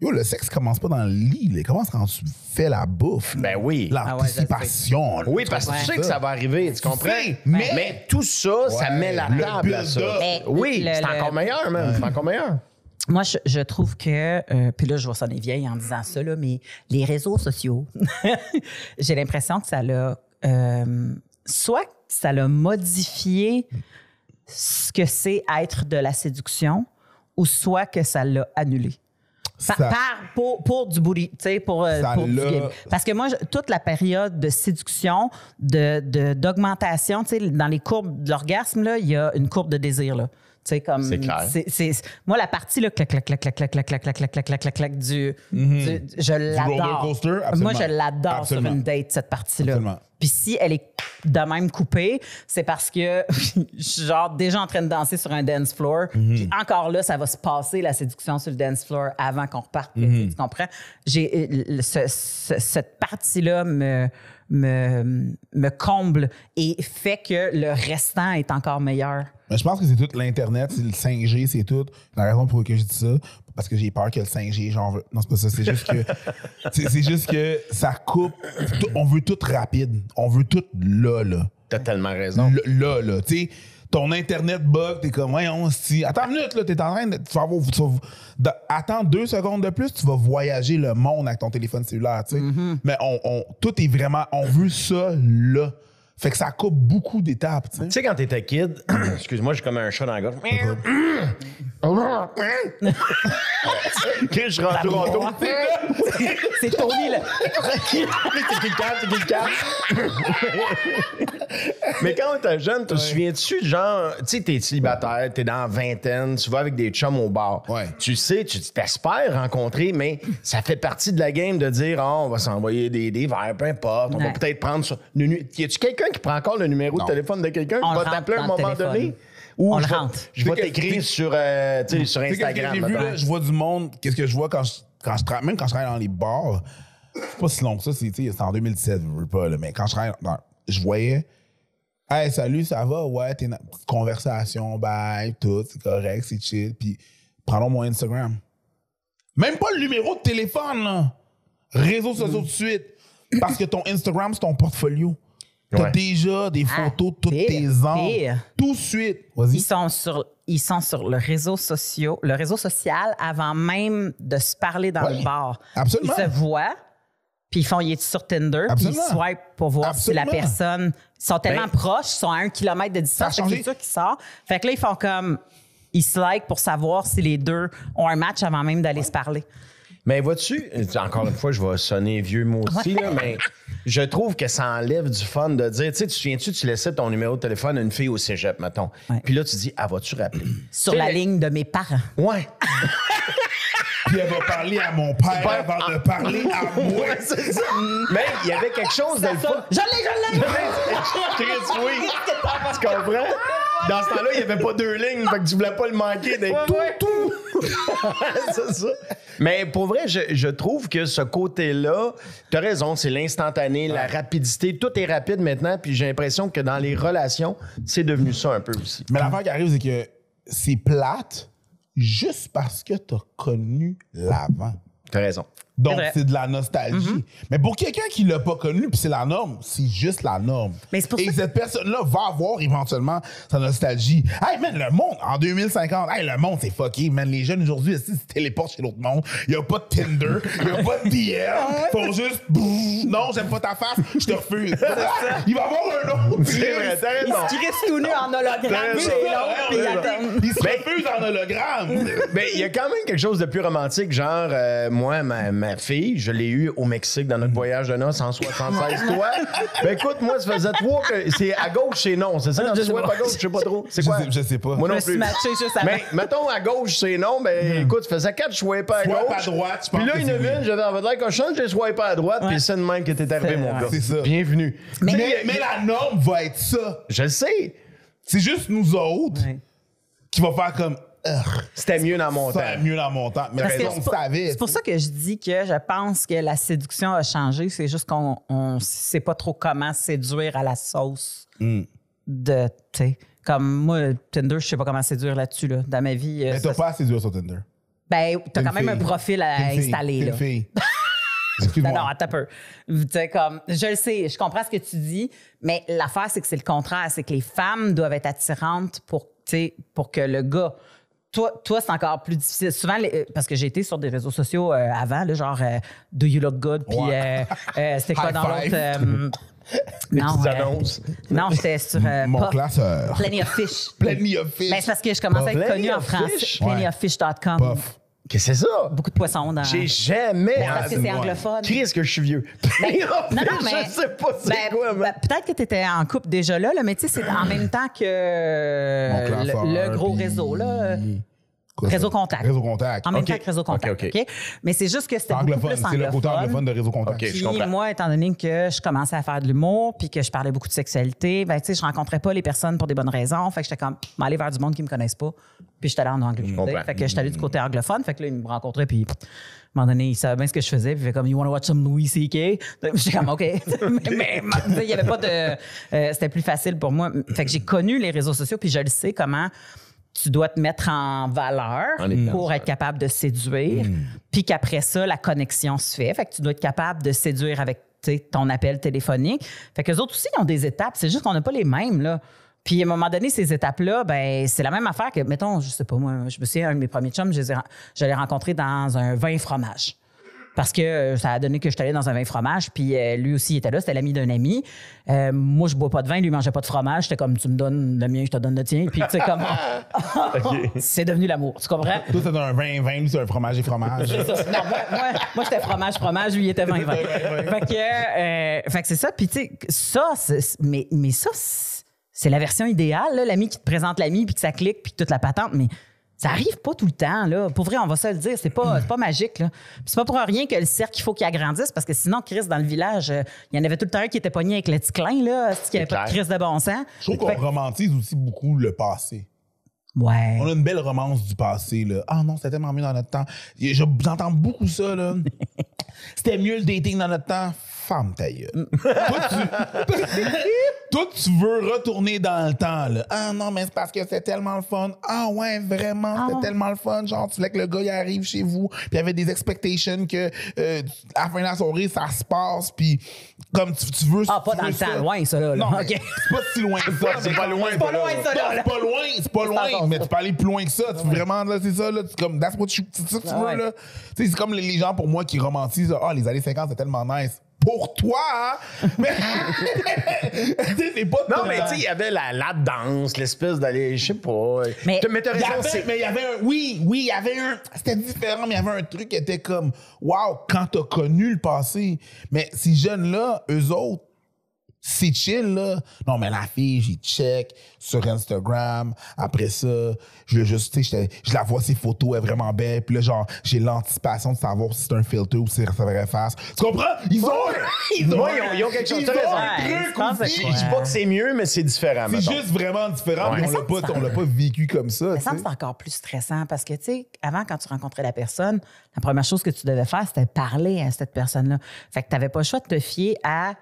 Yo, le sexe commence pas dans le lit, il commence quand tu fais la bouffe. Ben oui. L'anticipation. là. Oui, parce que tu Ouais. sais que ça va arriver, tu comprends? sais, mais, mais- tout ça, ça Ouais, met la le table à ça. Mais Oui, le- c'est le- encore meilleur, man. C'est encore meilleur. Moi, je, je trouve que, euh, puis là, je vais sonner vieille en disant ça, là, mais les réseaux sociaux, j'ai l'impression que ça l'a, euh, soit ça l'a modifié ce que c'est être de la séduction, ou soit que ça l'a annulé. Ça- par- pour, pour du booty, tu sais, pour, euh, pour du game. Parce que moi, je- toute la période de séduction, de, de- d'augmentation, tu sais, dans les courbes de l'orgasme, il y a une courbe de désir, là. Tu sais, comme. C'est clair. moi, la partie, là, clac, clac, clac, clac, clac, clac, clac, clac, clac, clac, clac, clac, clac, du, du- je l'adore. Moi, je l'adore sur une date, cette partie-là. Puis si elle est de même coupée, c'est parce que je suis genre déjà en train de danser sur un dance floor. Mhm. Puis encore là, ça va se passer la séduction sur le dance floor avant qu'on reparte. Mhm. Tu comprends? J'ai euh, le- ce- ce- cette partie-là me, me, me comble et fait que le restant est encore meilleur. Mais je pense que c'est tout l'Internet, c'est le 5G, c'est tout. La raison pour laquelle je dis ça, parce que j'ai peur que le 5G, j'en veux. Non, c'est pas ça. C'est juste que. c'est juste que ça coupe. On veut tout rapide. On veut tout là, là. T'as tellement raison. Là, là. Tu sais, ton Internet bug, t'es comme, voyons, si. Attends une minute, là, t'es en train de. Tu vas avoir- tu vas- de- attends deux secondes de plus, tu vas voyager le monde avec ton téléphone cellulaire, tu sais. Mais on, on- tout est vraiment. On veut ça là. Fait que ça coupe beaucoup d'étapes, tu sais. Quand t'étais kid, excuse-moi, j'ai comme un chat dans la gorge. que je rentre au Toronto. C'est Tony, là. C'est cap, c'est cap? Mais quand t'es jeune, te souviens-tu, genre, tu sais, t'es célibataire, t'es dans la vingtaine, tu vas avec des chums au bar. Ouais. Tu sais, tu t'espères rencontrer, mais ça fait partie de la game de dire, Ah, on va s'envoyer des, des verres, peu importe, on va peut-être prendre nu- Y a-tu quelqu'un qui prend encore le numéro Non. de téléphone de quelqu'un On qui va t'appeler à un moment donné? Ou On je rentre. je vais t'écrire sur, euh, tu sais, sur Instagram. vu, là, je vois du monde. Qu'est-ce que je vois quand je, quand je travaille, même quand je travaille dans les bars, c'est pas si long que ça, c'est tu sais, c'est en 2017, je veux pas, là, mais quand je travaille dans, je voyais, hey, salut, ça va? Ouais, t'es conversation, bye, tout, c'est correct, c'est chill, puis prenons mon Instagram. Même pas le numéro de téléphone, là. Réseaux sociaux tout de suite. Parce que ton Instagram, c'est ton portfolio. T'as Ouais. déjà des Ah, photos de toutes pire, tes pire. Tout de suite. Vas-y. Ils sont sur ils sont sur le réseau social, le réseau social avant même de se parler dans Ouais, le bar. absolument. Ils se voient, puis ils font il est sur Tinder, puis ils swipe pour voir si la personne ils sont tellement Ben, proches, ils sont à un kilomètre de distance, Ça c'est sûr qu'ils sortent. Fait que là ils font comme ils se like pour savoir si les deux ont un match avant même d'aller se parler. Mais vois-tu, encore une fois, je vais sonner vieux mot aussi, là, mais je trouve que ça enlève du fun de dire, tu sais, tu te souviens-tu, tu laissais ton numéro de téléphone à une fille au cégep, mettons. Ouais. Puis là, tu dis, ah, vas-tu rappeler? Sur la le- ligne de mes parents. Ouais. puis elle va parler à mon père avant de parler à moi. Ouais, c'est ça. Mais il y avait quelque chose de le fun. Je l'ai, je l'ai! Chris, oui. Tu comprends? Dans ce temps-là, il n'y avait pas deux lignes, fait que tu voulais pas le manquer d'être tout, tout. c'est ça. Mais pour vrai, je, je trouve que ce côté-là, tu as raison, c'est l'instantané, la rapidité, tout est rapide maintenant, puis j'ai l'impression que dans les relations, c'est devenu ça un peu aussi. Mais l'affaire qui arrive, c'est que c'est plate juste parce que t'as connu l'avant. Tu as raison. Donc, c'est de la nostalgie. Mais pour quelqu'un qui l'a pas connu, puis c'est la norme, c'est juste la norme. Mais pour Et ça cette personne-là va avoir éventuellement sa nostalgie. Hey, man, le monde, en 2050, hey, le monde, c'est fucké, man. Les jeunes aujourd'hui, ils se téléportent chez l'autre monde. Il y a pas de Tinder, il y a pas de DM. Ils font juste, Bouh, non, j'aime pas ta face, je te refuse. il va avoir un autre. C'est vrai, t'as raison. Tout nu en hologramme. Il se refuse en hologramme. Mais il y a quand même quelque chose de plus romantique, genre, euh, moi, ma, ma fille, je l'ai eue au Mexique dans notre voyage de noces en 76, toi? Ben écoute, moi, ça faisait trois que. C'est à gauche, c'est non. C'est ça, quand Je tu sais swipe pas. à gauche, je sais pas trop. C'est Je quoi? sais- je sais pas. Moi non plus. juste avant. Mais mettons à gauche, c'est non. Ben écoute, ça faisait quatre, je swipais à Swipe gauche. à droite, pense Puis là, oui. une, j'avais envie de dire cochon, j'ai swipé à droite, puis c'est de même que t'es arrivé, mon gars. C'est ça. Bienvenue. Mais- Mais, mais la norme va être ça. Je le sais. C'est juste nous autres Ouais. qui va faire comme C'était mieux dans mon temps. va mieux dans mon temps. Mais que on c'est pour- savait. C'est pour ça que je dis que je pense que la séduction a changé. C'est juste qu'on ne sait pas trop comment séduire à la sauce Hmm. de, tu sais, comme moi, Tinder, je sais pas comment séduire là-dessus, là. Dans ma vie, euh, Mais t'as pas assez dur sur Tinder. ben, t'as quand même un fille. profil à fille. installer, T'es là. une fille. Non, non, attends un peu. Tu sais, comme, je le sais, je comprends ce que tu dis, mais l'affaire, c'est que c'est le contraire. C'est que les femmes doivent être attirantes pour, tu sais, pour que le gars. Toi, toi c'est encore plus difficile. Souvent, les- euh, parce que j'ai été sur des réseaux sociaux euh, avant, là, genre euh, Do You Look Good? Puis Ouais. euh, c'était quoi dans l'autre? non, petites annonces. non, j'étais sur Mon classeur. Plenty of Fish. Plenty of fish. Ben, c'est parce que je commence à être connue en fish? Plentyoffish.com. Qu'est-ce que c'est ça? Beaucoup de poissons dans. J'ai jamais. Ben, parce que c'est anglophone. Qui est-ce que je suis vieux? Ben, non, non, mais. Je sais pas c'est ben, quoi, ben. Peut-être que tu étais en couple déjà là, là, mais tu sais, c'est en même temps que le, le gros puis- réseau, là. Quoi, Réseau ça? Contact. Réseau contact. En même temps que Réseau Contact. OK? Mais c'est juste que c'était beaucoup Anglophone. C'est le côté anglophone de Réseau contact. Je Puis comprends. moi, étant donné que je commençais à faire de l'humour, puis que je parlais beaucoup de sexualité, ben, tu sais, je rencontrais pas les personnes pour des bonnes raisons. Fait que j'étais comme, m'aller vers du monde qui me connaissent pas. Puis j'étais allé en anglais. Fait que j'étais allé du côté anglophone. Fait que là, ils me rencontraient, puis à un moment donné, ils savaient bien ce que je faisais. Puis ils faisaient comme, You wanna watch some Louis C.K.? J'étais comme, OK. mais il y avait pas de. euh, C'était plus facile pour moi. Fait que j'ai connu les réseaux sociaux, puis je le sais comment tu dois te mettre en valeur En pour être capable de séduire, puis qu'après ça, la connexion se fait. Fait que tu dois être capable de séduire avec ton appel téléphonique. Fait que les autres aussi, ils ont des étapes. C'est juste qu'on n'a pas les mêmes, là. Puis à un moment donné, ces étapes-là, ben c'est la même affaire que, mettons, je sais pas moi, je me souviens, un de mes premiers chums, je les ai ren- je l'ai rencontré dans un vin fromage. Parce que euh, ça a donné que je suis allée dans un vin fromage, puis euh, lui aussi il était là, c'était l'ami d'un ami. Euh, moi, je bois pas de vin, lui mangeait pas de fromage. J'étais comme, tu me donnes le mien, je te donne le tien. Puis tu sais, comme, c'est devenu l'amour, tu comprends? Toi, c'est un vin, vin, c'est un fromage et fromage. Ça. Non, moi, moi, moi, j'étais fromage, fromage, lui, il était vin, vin. fait que, euh, fait que c'est ça. Puis, tu sais, ça, mais, mais ça, c'est la version idéale, l'ami qui te présente l'ami, puis que ça clique, puis toute la patente. Mais ça arrive pas tout le temps, là. Pour vrai, on va se le dire, c'est pas, c'est pas magique, là. C'est pas pour rien que le cercle, il faut qu'il agrandisse, parce que sinon, Chris, dans le village, euh, il y en avait tout le temps un qui était pogné avec le petit clin, là, ce qui avait pas de. Chris de bon sens? Je trouve qu'on romantise aussi beaucoup le passé. Ouais. On a une belle romance du passé, là. Ah non, c'était tellement mieux dans notre temps. J'entends beaucoup ça, là. C'était mieux le dating dans notre temps. Femme ta gueule. toi, tu... toi, tu veux retourner dans le temps, là. Ah non, mais c'est parce que c'était tellement le fun. Ah ouais, vraiment, c'était Ah. tellement le fun. Genre, tu voulais que le gars, il arrive chez vous, puis il y avait des expectations que euh, à la fin de la soirée, ça se passe, puis comme tu, tu veux... Ah, pas dans le ça. temps, loin, ça, là. Non, mais OK. c'est pas si loin que ça. C'est pas loin. C'est pas loin, ça, là. C'est pas loin, c'est pas loin, mais tu peux aller plus loin que ça. Tu veux vraiment, là, c'est ça, là. Tu, comme, that's what you, c'est ça que tu veux, là. C'est comme les, les gens, pour moi, qui romantisent, ah, les années 50, c'est tellement nice. Pour toi, hein? Mais, c'est pas Non, mais tu sais, il y avait la, la danse, l'espèce d'aller, je sais pas. Mais- Il y raison, avait- c'est. mais il y avait un, oui, oui, il y avait un, c'était différent, mais il y avait un truc qui était comme, wow, quand t'as connu le passé. Mais ces jeunes-là, eux autres, c'est chill, là. Non, mais la fille, j'y check sur Instagram. Après ça, je juste, tu sais, je la vois, ses photos, elle est vraiment belle. Puis là, genre, j'ai l'anticipation de savoir si c'est un filter ou si c'est sa vraie face. Tu comprends? Ils ont, ils ont, ils ont, quelque chose. Ils ont un truc Je dis pas que c'est mieux, mais c'est différent. C'est juste vraiment différent. Ouais. on l'a pas, on l'a pas vécu comme ça. Mais ça c'est encore plus stressant parce que, tu sais, avant, quand tu rencontrais la personne, la première chose que tu devais faire, c'était parler à cette personne-là. Fait que tu n'avais pas le choix de te fier à,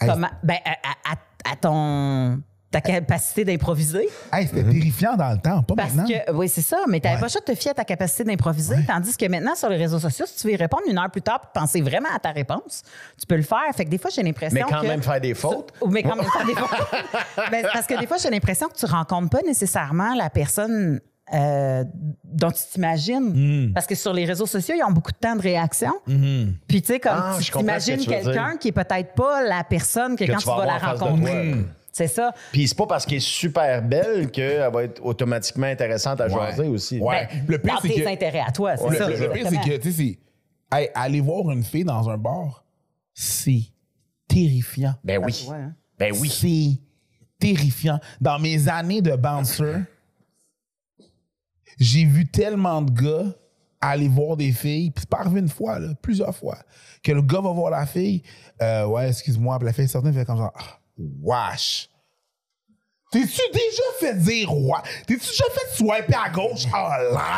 Hey. comment, ben, à, à- à- à ton, ta capacité d'improviser. Hey, c'était terrifiant dans le temps, pas Parce maintenant. que, oui, c'est ça, mais tu n'avais Ouais. pas le choix de te fier à ta capacité d'improviser. Tandis que maintenant, sur les réseaux sociaux, si tu veux y répondre une heure plus tard et penser vraiment à ta réponse, tu peux le faire. Fait que des fois, j'ai l'impression Mais quand que- même faire des fautes. mais quand même faire des fautes. Ben, parce que des fois, j'ai l'impression que tu rencontres pas nécessairement la personne euh, dont tu t'imagines. Hmm. Parce que sur les réseaux sociaux, ils ont beaucoup de temps de réaction. Puis, tu sais, comme Ah, tu que t'imagines quelqu'un qui est peut-être pas la personne que, Que quand tu tu vas vas la rencontrer. toi. C'est ça. Puis c'est pas parce qu'elle est super belle qu'elle va être automatiquement intéressante à jaser aussi. Ouais. Ben, Le pire, c'est tes que- intérêts à toi, c'est Le, ça. le- le pire, c'est que, tu sais. Hey, aller voir une fille dans un bar, c'est terrifiant. Ben oui. Ouais. Ben oui. C'est terrifiant. Dans mes années de bouncer, j'ai vu tellement de gars aller voir des filles, puis c'est pas arrivé une fois, plusieurs fois, que le gars va voir la fille, euh, ouais, excuse-moi, puis la fille certaine fait comme genre, ah, wesh. T'es-tu déjà fait dire ouais? T'es-tu déjà fait swiper à gauche en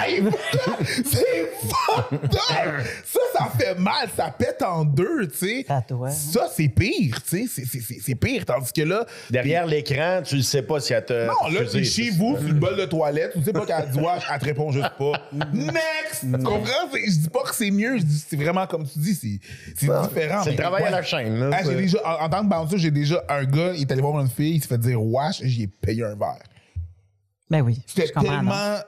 live? c'est fucked up! Ça, ça fait mal, ça pète en deux, tu sais. Ça hein. Ça, c'est pire, tu sais. C'est- c'est- C'est c'est pire. Tandis que là. Derrière l'écran, tu ne sais pas si elle te. Non, là, t'es chez vous, sur une bol de toilette, tu sais pas qu'elle dit elle te répond juste pas. Next! Tu comprends? C'est- Je dis pas que c'est mieux, je dis c'est vraiment comme tu dis, c'est c'est différent. c'est le travail à la chaîne, là, Ah, j'ai c'est- déjà, en, en tant que bouncer, j'ai déjà un gars, il est allé voir une fille, il s'est fait dire wesh, payé un verre. Ben oui. C'était je comprends, non. tellement.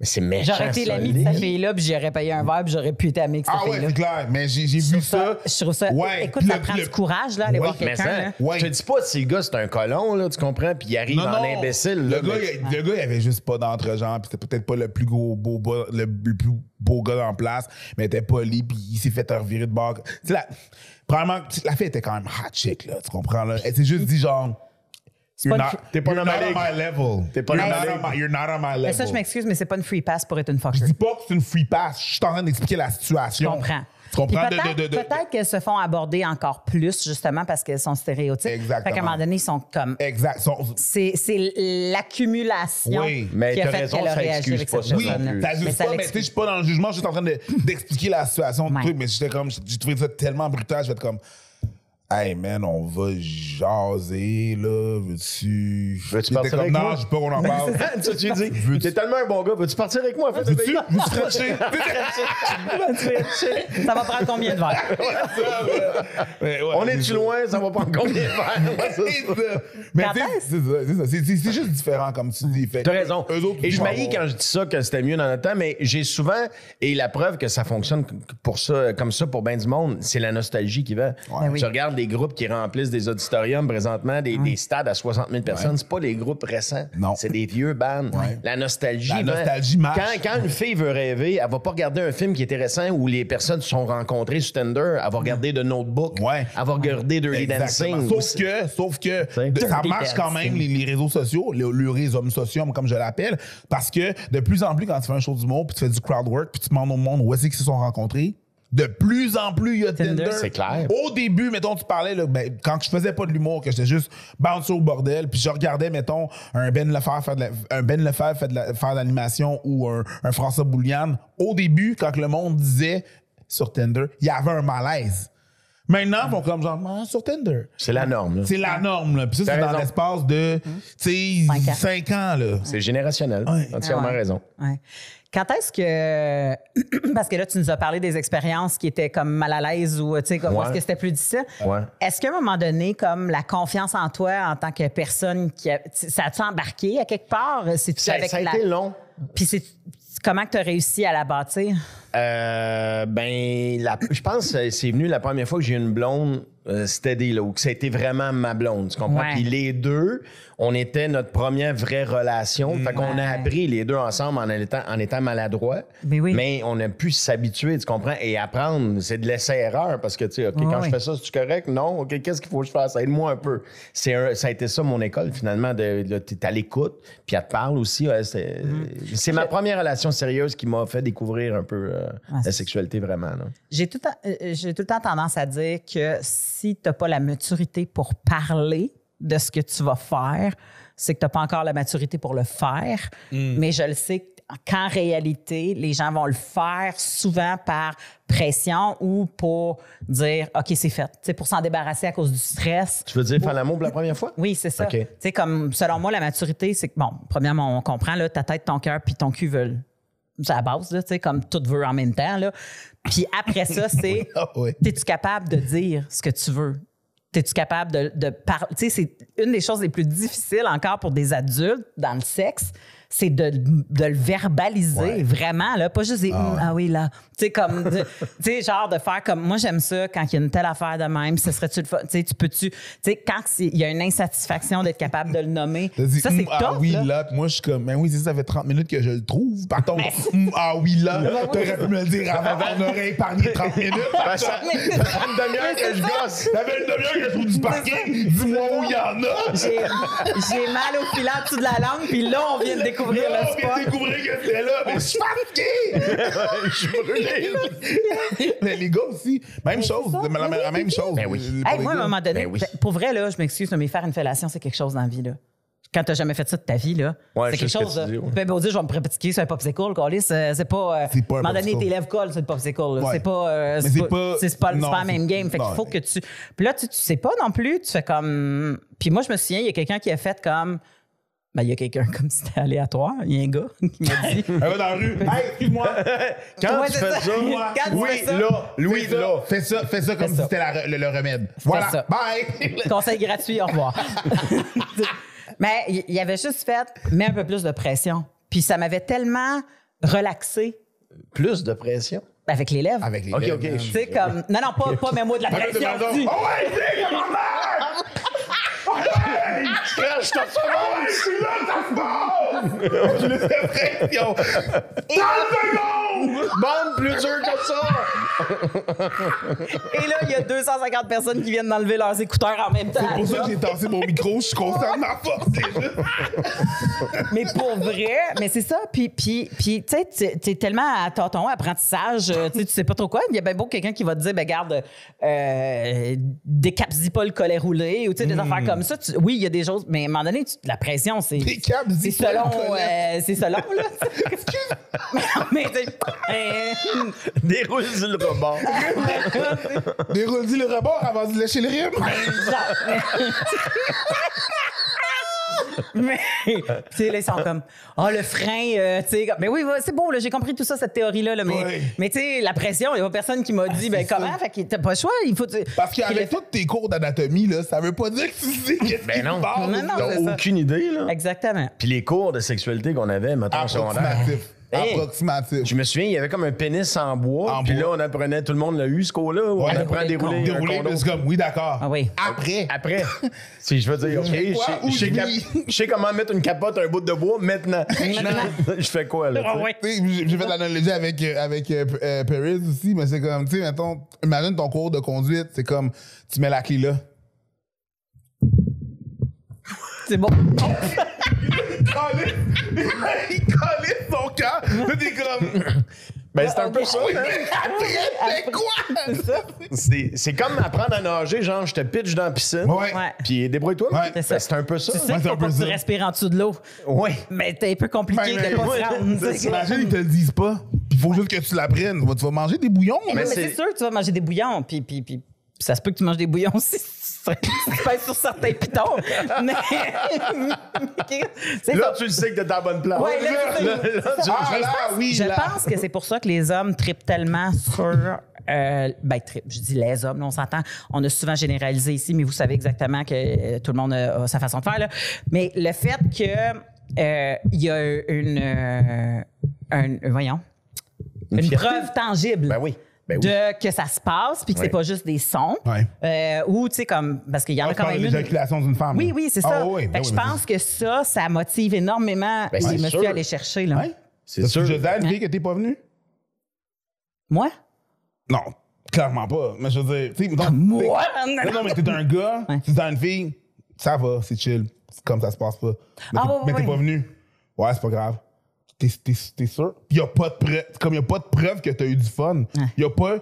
Mais c'est méchant. J'aurais été ça, l'ami de cette fille-là, puis j'aurais payé un verre, puis j'aurais pu être ami avec cette Ah ouais, c'est clair, mais j'ai vu ça. Je trouve ça. Ouais, Écoute, ça le- prend le- du courage, là, aller Ouais, voir mais quelqu'un. Je te dis pas si le gars c'est un colon, là, tu comprends, puis il arrive Non, en imbécile. Le gars, il, le gars, il avait juste pas d'entre-gens, puis c'était peut-être pas le plus gros beau, beau- le, le plus beau gars en place, mais il était poli, puis il s'est fait revirer de bord. Tu sais, la, probablement, la fille était quand même hot chick, là, tu comprends, là. Elle s'est juste dit, genre, Pas une- T'es pas you're dans ma my level. T'es pas you're dans ma not ligue. on my- You're not on my level. Mais ça, je m'excuse, mais c'est pas une free pass pour être une fucker. Je dis pas que c'est une free pass, je suis en train d'expliquer la situation. Je comprends. Peut-être de- qu'elles se font aborder encore plus, justement, parce qu'elles sont stéréotypes. Exactement. Fait qu'à un moment donné, ils sont comme. Exact. C'est l'accumulation Oui, mais qui a fait raison, qu'elle a ça réagi excuse avec pas cette ça Oui, ça juste pas, mais tu sais, je suis pas dans le jugement, je suis en train de- d'expliquer la situation de Ouais. truc, mais j'étais comme, j'ai trouvé ça tellement brutal, je vais être comme, hey man, on va jaser, là, veux-tu? Veux-tu partir comme, avec non, moi? je sais pas qu'on en parle. tu tu dis, t'es tellement un bon gars, veux-tu partir avec moi? Veux-tu? Veux-tu? Ça va prendre combien de verres? Ouais, ouais, On est-tu ça. loin? Ça va prendre combien de verres? Ouais, c'est C'est ça. ça. Mais tu c'est ça, ça. Juste différent, comme tu dis. T'as raison. Eux autres, et je m'haïs quand je dis ça que c'était mieux dans notre temps, mais j'ai souvent, et la preuve que ça fonctionne pour ça, comme ça pour bien du monde, c'est la nostalgie qui va. Ben oui. Regarde des groupes qui remplissent des auditoriums présentement, des, des stades à 60 000 personnes. C'est pas les groupes récents. Non. C'est des vieux bands. La nostalgie. La nostalgie marche. Quand, quand une fille veut rêver, elle va pas regarder un film qui était récent où les personnes se sont rencontrées sur Tinder. Elle va regarder The Notebook. Ouais. Elle va regarder Dirty Exactement. Dancing. Sauf que, sauf que ça marche quand même, les, les réseaux sociaux, le, le réseau social, comme je l'appelle, parce que de plus en plus, quand tu fais un show d'humour, puis tu fais du crowd work, puis tu demandes au monde où est-ce qu'ils se sont rencontrés, de plus en plus, il y a Tinder. Tinder. C'est clair. Au début, mettons, tu parlais, là, ben, quand je faisais pas de l'humour, que j'étais juste bouncer au bordel, puis je regardais, mettons, un Ben Lefebvre faire de la- un Ben Lefebvre fait de la- faire de l'animation ou un, un François Bouliane. Au début, quand le monde disait sur Tinder, il y avait un malaise. Maintenant, ils font comme genre, Ah, sur Tinder. C'est la norme. là. C'est la norme, là. Puis ça, T'as c'est dans raison. l'espace de, tu Cinq sais, ans. 5 ans, là. C'est générationnel. Ouais. Entièrement Ah ouais. raison. Ouais. Quand est-ce que. Parce que là, tu nous as parlé des expériences qui étaient comme mal à l'aise ou, tu sais, comme Ouais. est-ce que c'était plus difficile. Ouais. Est-ce qu'à un moment donné, comme la confiance en toi en tant que personne, qui a- ça a-tu embarqué à quelque part? C'est-tu Ça, avec ça a la- été long. Puis c'est comment tu as réussi à la bâtir? Euh, ben, la- je pense que c'est venu la première fois que j'ai eu une blonde euh, steady, là, où que ça a été vraiment ma blonde, tu comprends? Ouais. Puis les deux, on était notre première vraie relation. Fait qu'on a appris les deux ensemble en étant, en étant maladroits. Mais oui. Mais on a pu s'habituer, tu comprends? Et apprendre, c'est de laisser-erreur parce que, tu sais, OK, Ouais, quand je fais ça, c'est correct? Non? OK, qu'est-ce qu'il faut que je fasse? Aide-moi un peu. C'est un- ça a été ça, mon école, finalement. De, de- t'es à l'écoute, puis elle te parle aussi. ouais, c'est Mm-hmm. c'est ma première relation sérieuse qui m'a fait découvrir un peu euh, Ah, la sexualité, vraiment. J'ai tout, euh, j'ai tout le temps tendance à dire que si tu n'as pas la maturité pour parler de ce que tu vas faire, c'est que tu n'as pas encore la maturité pour le faire. Mais je le sais qu'en réalité, les gens vont le faire souvent par pression ou pour dire OK, c'est fait. Sais, pour s'en débarrasser à cause du stress. Tu veux dire faire l'amour pour la première fois? Oui, c'est ça. Tu sais, comme, selon moi, la maturité, c'est que, bon, premièrement, on comprend, là, ta tête, ton cœur, puis ton cul veulent. C'est la base, là, tu sais, comme tout veut en même temps, là. Puis après ça, c'est. Ah. Es-tu capable de dire ce que tu veux? Es-tu capable de, de parler? Tu sais, c'est une des choses les plus difficiles encore pour des adultes dans le sexe, c'est de, de le verbaliser vraiment, là, pas juste des Hum, ah, oui, là. Tu sais, comme, tu sais, genre de faire comme, moi, j'aime ça quand il y a une telle affaire de même, ce serait-tu le fun? Tu sais, tu peux-tu, tu sais, quand il y a une insatisfaction d'être capable de le nommer, dit, ça, c'est Hum, ah top, oui, là. là. Puis moi, je suis comme, ben oui, ça, fait 30 minutes que je le trouve. Par contre, Hum, ah oui, là, t'aurais pu me le dire avant, on aurait épargné 30 minutes. Ben, ça, fait une demi-heure que je gosse. Ça fait une demi-heure que je trouve du parking. Dis-moi où il y en a. J'ai mal au filet de la langue, puis là, on vient de découvrir Là, le on vient spot. de découvrir que c'était là, mais je suis fatigué! je suis brûlé. mais les gars aussi, même chose, la, la- la même chose. Ben oui. Pour Hey, moi, à un moment donné, Ben oui. fait- pour vrai, là, je m'excuse, mais faire une fellation, c'est quelque chose dans la vie. Là. Quand t'as jamais fait ça de ta vie, là, Ouais, c'est quelque ce que chose. tu là. dis, ouais. Tu peux bien dire, je vais me pratiquer sur un popsicle, euh, c'est pas. euh, C'est pas À un moment donné, lèvres collent sur le popsicle. Ouais. C'est pas. euh, c'est pas. C'est pas, non, pas la même game. Fait qu'il non, faut que tu. Puis là, tu, tu sais pas non plus, tu fais comme. Puis moi, je me souviens, il y a quelqu'un qui a fait comme. Ben, il y a quelqu'un comme si c'était aléatoire. Il y a un gars qui m'a dit. Un gars dans la rue. Hey, excuse-moi. Quand Ouais, tu fais ça. ça, Quand tu oui, fais ça. là, Louis, Fais ça, là. Fais ça, fais ça comme Fais si c'était le, le remède. Voilà. ça. Bye. Conseil gratuit, au revoir. Mais il il avait juste fait, mets un peu plus de pression. Puis ça m'avait tellement relaxé Plus de pression? avec les lèvres. Avec les lèvres, OK. Tu sais, comme. Non, non, pas, pas mets-moi de la de pression. Oh ouais, c'est comment Je crache ta Ouais, je suis là, ça se passe! Je le fais pression. 30 secondes! Bande plus dur que ça! Et là, il y a 250 personnes qui viennent d'enlever leurs écouteurs en même temps. C'est pour ça que j'ai tassé mon micro, je suis conscient de ma force, juste. Mais pour vrai, mais c'est ça. Puis, puis, puis tu sais, tu- tu es tellement à ton ton apprentissage, euh, tu sais, tu sais pas trop quoi. Il y a bien beau quelqu'un qui va te dire, ben garde, euh, décapsis pas le collet roulé ou tu sais, des affaires comme ça. Tu- oui, il y a des choses, mais à un moment donné, tu- la pression, c'est. C'est selon. euh, c'est selon, là. mais, tu Déroule le rebord. Déroule le rebord avant de lâcher le rime. Mais, tu sais, là, ils sont comme, oh, le frein, euh, tu sais, mais oui, c'est bon, là, j'ai compris tout ça, cette théorie-là, là, mais, mais tu sais, la pression, il n'y a pas personne qui m'a dit, ben, comment, ça. fait que t'as pas le choix, il faut. Parce qu'avec tous tes cours d'anatomie, là, ça veut pas dire que tu sais qu'est-ce Ben non. Non, non, aucune idée, là. Exactement. Puis les cours de sexualité qu'on avait, au secondaire. Approximatif. Hey. Approximatif. Je me souviens, il y avait comme un pénis en bois. En puis bois. là, on apprenait, tout le monde l'a eu, ce cours-là. où on apprend à dérouler. un Dérouler, c'est comme, oui, d'accord. Ah oui. Après. Après, si je veux dire, OK, je sais- je comment mettre une capote, un bout de bois, maintenant. je fais quoi, là? Ah ouais. J'ai fait l'analogie avec, euh, avec euh, euh, Paris aussi, mais c'est comme, tu sais, mettons, imagine ton cours de conduite, c'est comme, tu mets la clé là. C'est bon. Il calisse son camp. Là, t'es comme, Ben, c'est un peu ça. hein. mais c'est quoi? C'est comme apprendre à nager, genre, je te pitch dans la piscine. Ouais. Ouais. Puis débrouille-toi. Ouais. Ben, ça. c'est un peu ça. Tu sais Ouais, qu'il c'est faut un pas peu que tu ça. respires en dessous de l'eau. Oui. Mais c'est un peu compliqué Ben, mais de pas ouais, se rendre. c'est ça. Imagine, ils te le disent pas. Il faut juste que tu l'apprennes. Tu vas- tu vas manger des bouillons. Mais, là. c'est- c'est sûr que tu vas manger des bouillons, puis, puis, puis, puis ça se peut que tu manges des bouillons aussi si tu pèses sur certains pitons. Mais. Là, ça. tu le sais que t'es à la bonne place. Ouais, là. Là, là, tu- Ah là, oui, Je là. pense que c'est pour ça que les hommes tripent tellement sur. Euh, ben, trip, je dis les hommes, là, on s'entend. On a souvent généralisé ici, mais vous savez exactement que euh, tout le monde a, a sa façon de faire. Là. Mais le fait que euh, il y a une, euh, un- un- voyons, une, fierté. preuve tangible. Ben oui. Ben oui. de que ça se passe, puis que Ouais. c'est pas juste des sons. Ouais. Euh, ou, tu sais, comme. Parce qu'il y en Ah, a tu quand même une. l'éjaculation d'une femme. Oui, oui, c'est ça. Ah, oui, Fait ben que oui, je mais pense que ça, ça motive énormément Ben, les c'est messieurs sûr. à aller chercher. Là. Ouais. C'est Parce que sûr. Josiane, une Ouais. fille que t'es pas venue? Moi? Non, clairement pas. Mais je veux dire, tu sais, mettons- Moi? Non, non, mais t'es un gars, Ouais. si t'es une fille, ça va, c'est chill. C'est comme ça se passe pas. Mais Ah, t'es ouais, mais t'es ouais. pas venu. Ouais, c'est pas grave. T'es, t'es, t'es sûr? Puis y a pas de preuve, comme y a pas de preuve que t'as eu du fun. Y a pas,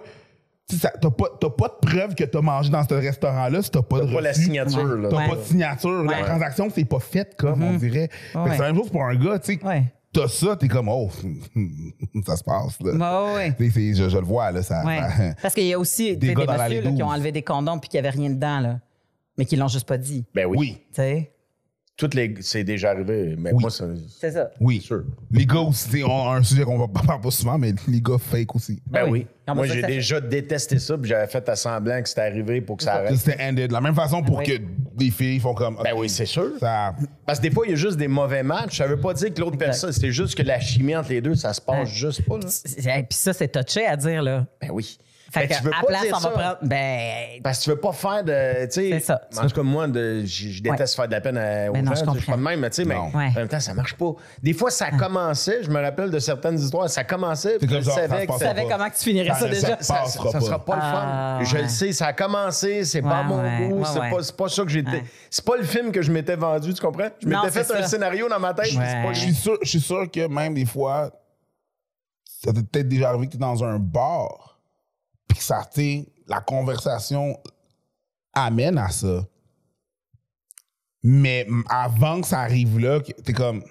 tu sais, t'as pas, t'as pas de preuve que t'as mangé dans ce restaurant-là si t'as pas de Pas la reçu. signature, là. T'as Ouais. pas de signature. La Ouais. transaction, c'est pas faite comme, on dirait. Fait que Ouais. C'est la même chose pour un gars, tu sais. Ouais. T'as ça, t'es comme, oh, ça se passe, là. Ouais, ouais. Tu sais, c'est- je, je le vois, là, ça. Ouais. ça- Parce qu'il y a aussi Des gars des dans la messieurs là, qui ont 12. enlevé des condoms puis qu'il n'y avait rien dedans, là. Mais qui l'ont juste pas dit. Ben oui. oui. Tu sais? Toutes les... C'est déjà arrivé. Mais Oui. moi, ça... C'est ça. Oui. Sûr. Les gars aussi, c'est un un sujet qu'on va pas parler pas souvent, mais les gars fake aussi. Ben Ah oui. oui. Non, mais Moi, ça, j'ai ça fait- déjà détesté ça, puis j'avais fait à semblant que c'était arrivé pour que ça arrête. C'était ended. De la même façon pour Oui. que des filles font comme. Ben ok, oui, c'est sûr. Ça, Parce que des fois, il y a juste des mauvais matchs. Ça veut pas dire que l'autre personne, c'est juste que la chimie entre les deux, ça se passe Ouais. juste pas. Là. Et puis ça, c'est touché à dire, là. Ben oui. Fait Ben, que, tu veux à pas place, dire on va ça. prendre. Ben. Parce que tu veux pas faire de. Tu sais, C'est ça. En tout cas, moi, de, je, je déteste faire de la peine à, aux Ben non, gens. je tu suis pas de même, mais tu sais, mais. Ouais. en même temps, ça marche pas. Des fois, ça commençait, je me rappelle de certaines histoires, ça commençait, puis je genre, savais que passe Tu ça, savais pas. comment que tu finirais Ça déjà? ça, sera pas le fun. Ah, Je ouais. le sais, ça a commencé, c'est pas mon ouais, goût, c'est ouais. pas, c'est pas ça que j'étais. Ouais. C'est pas le film que je m'étais vendu, tu comprends? Je m'étais fait un scénario dans ma tête, je suis sûr, je suis sûr que même des fois, ça t'est peut-être déjà arrivé que t'es dans un bar, puis que ça, tu sais, la conversation amène à ça. Mais avant que ça arrive là, t'es comme,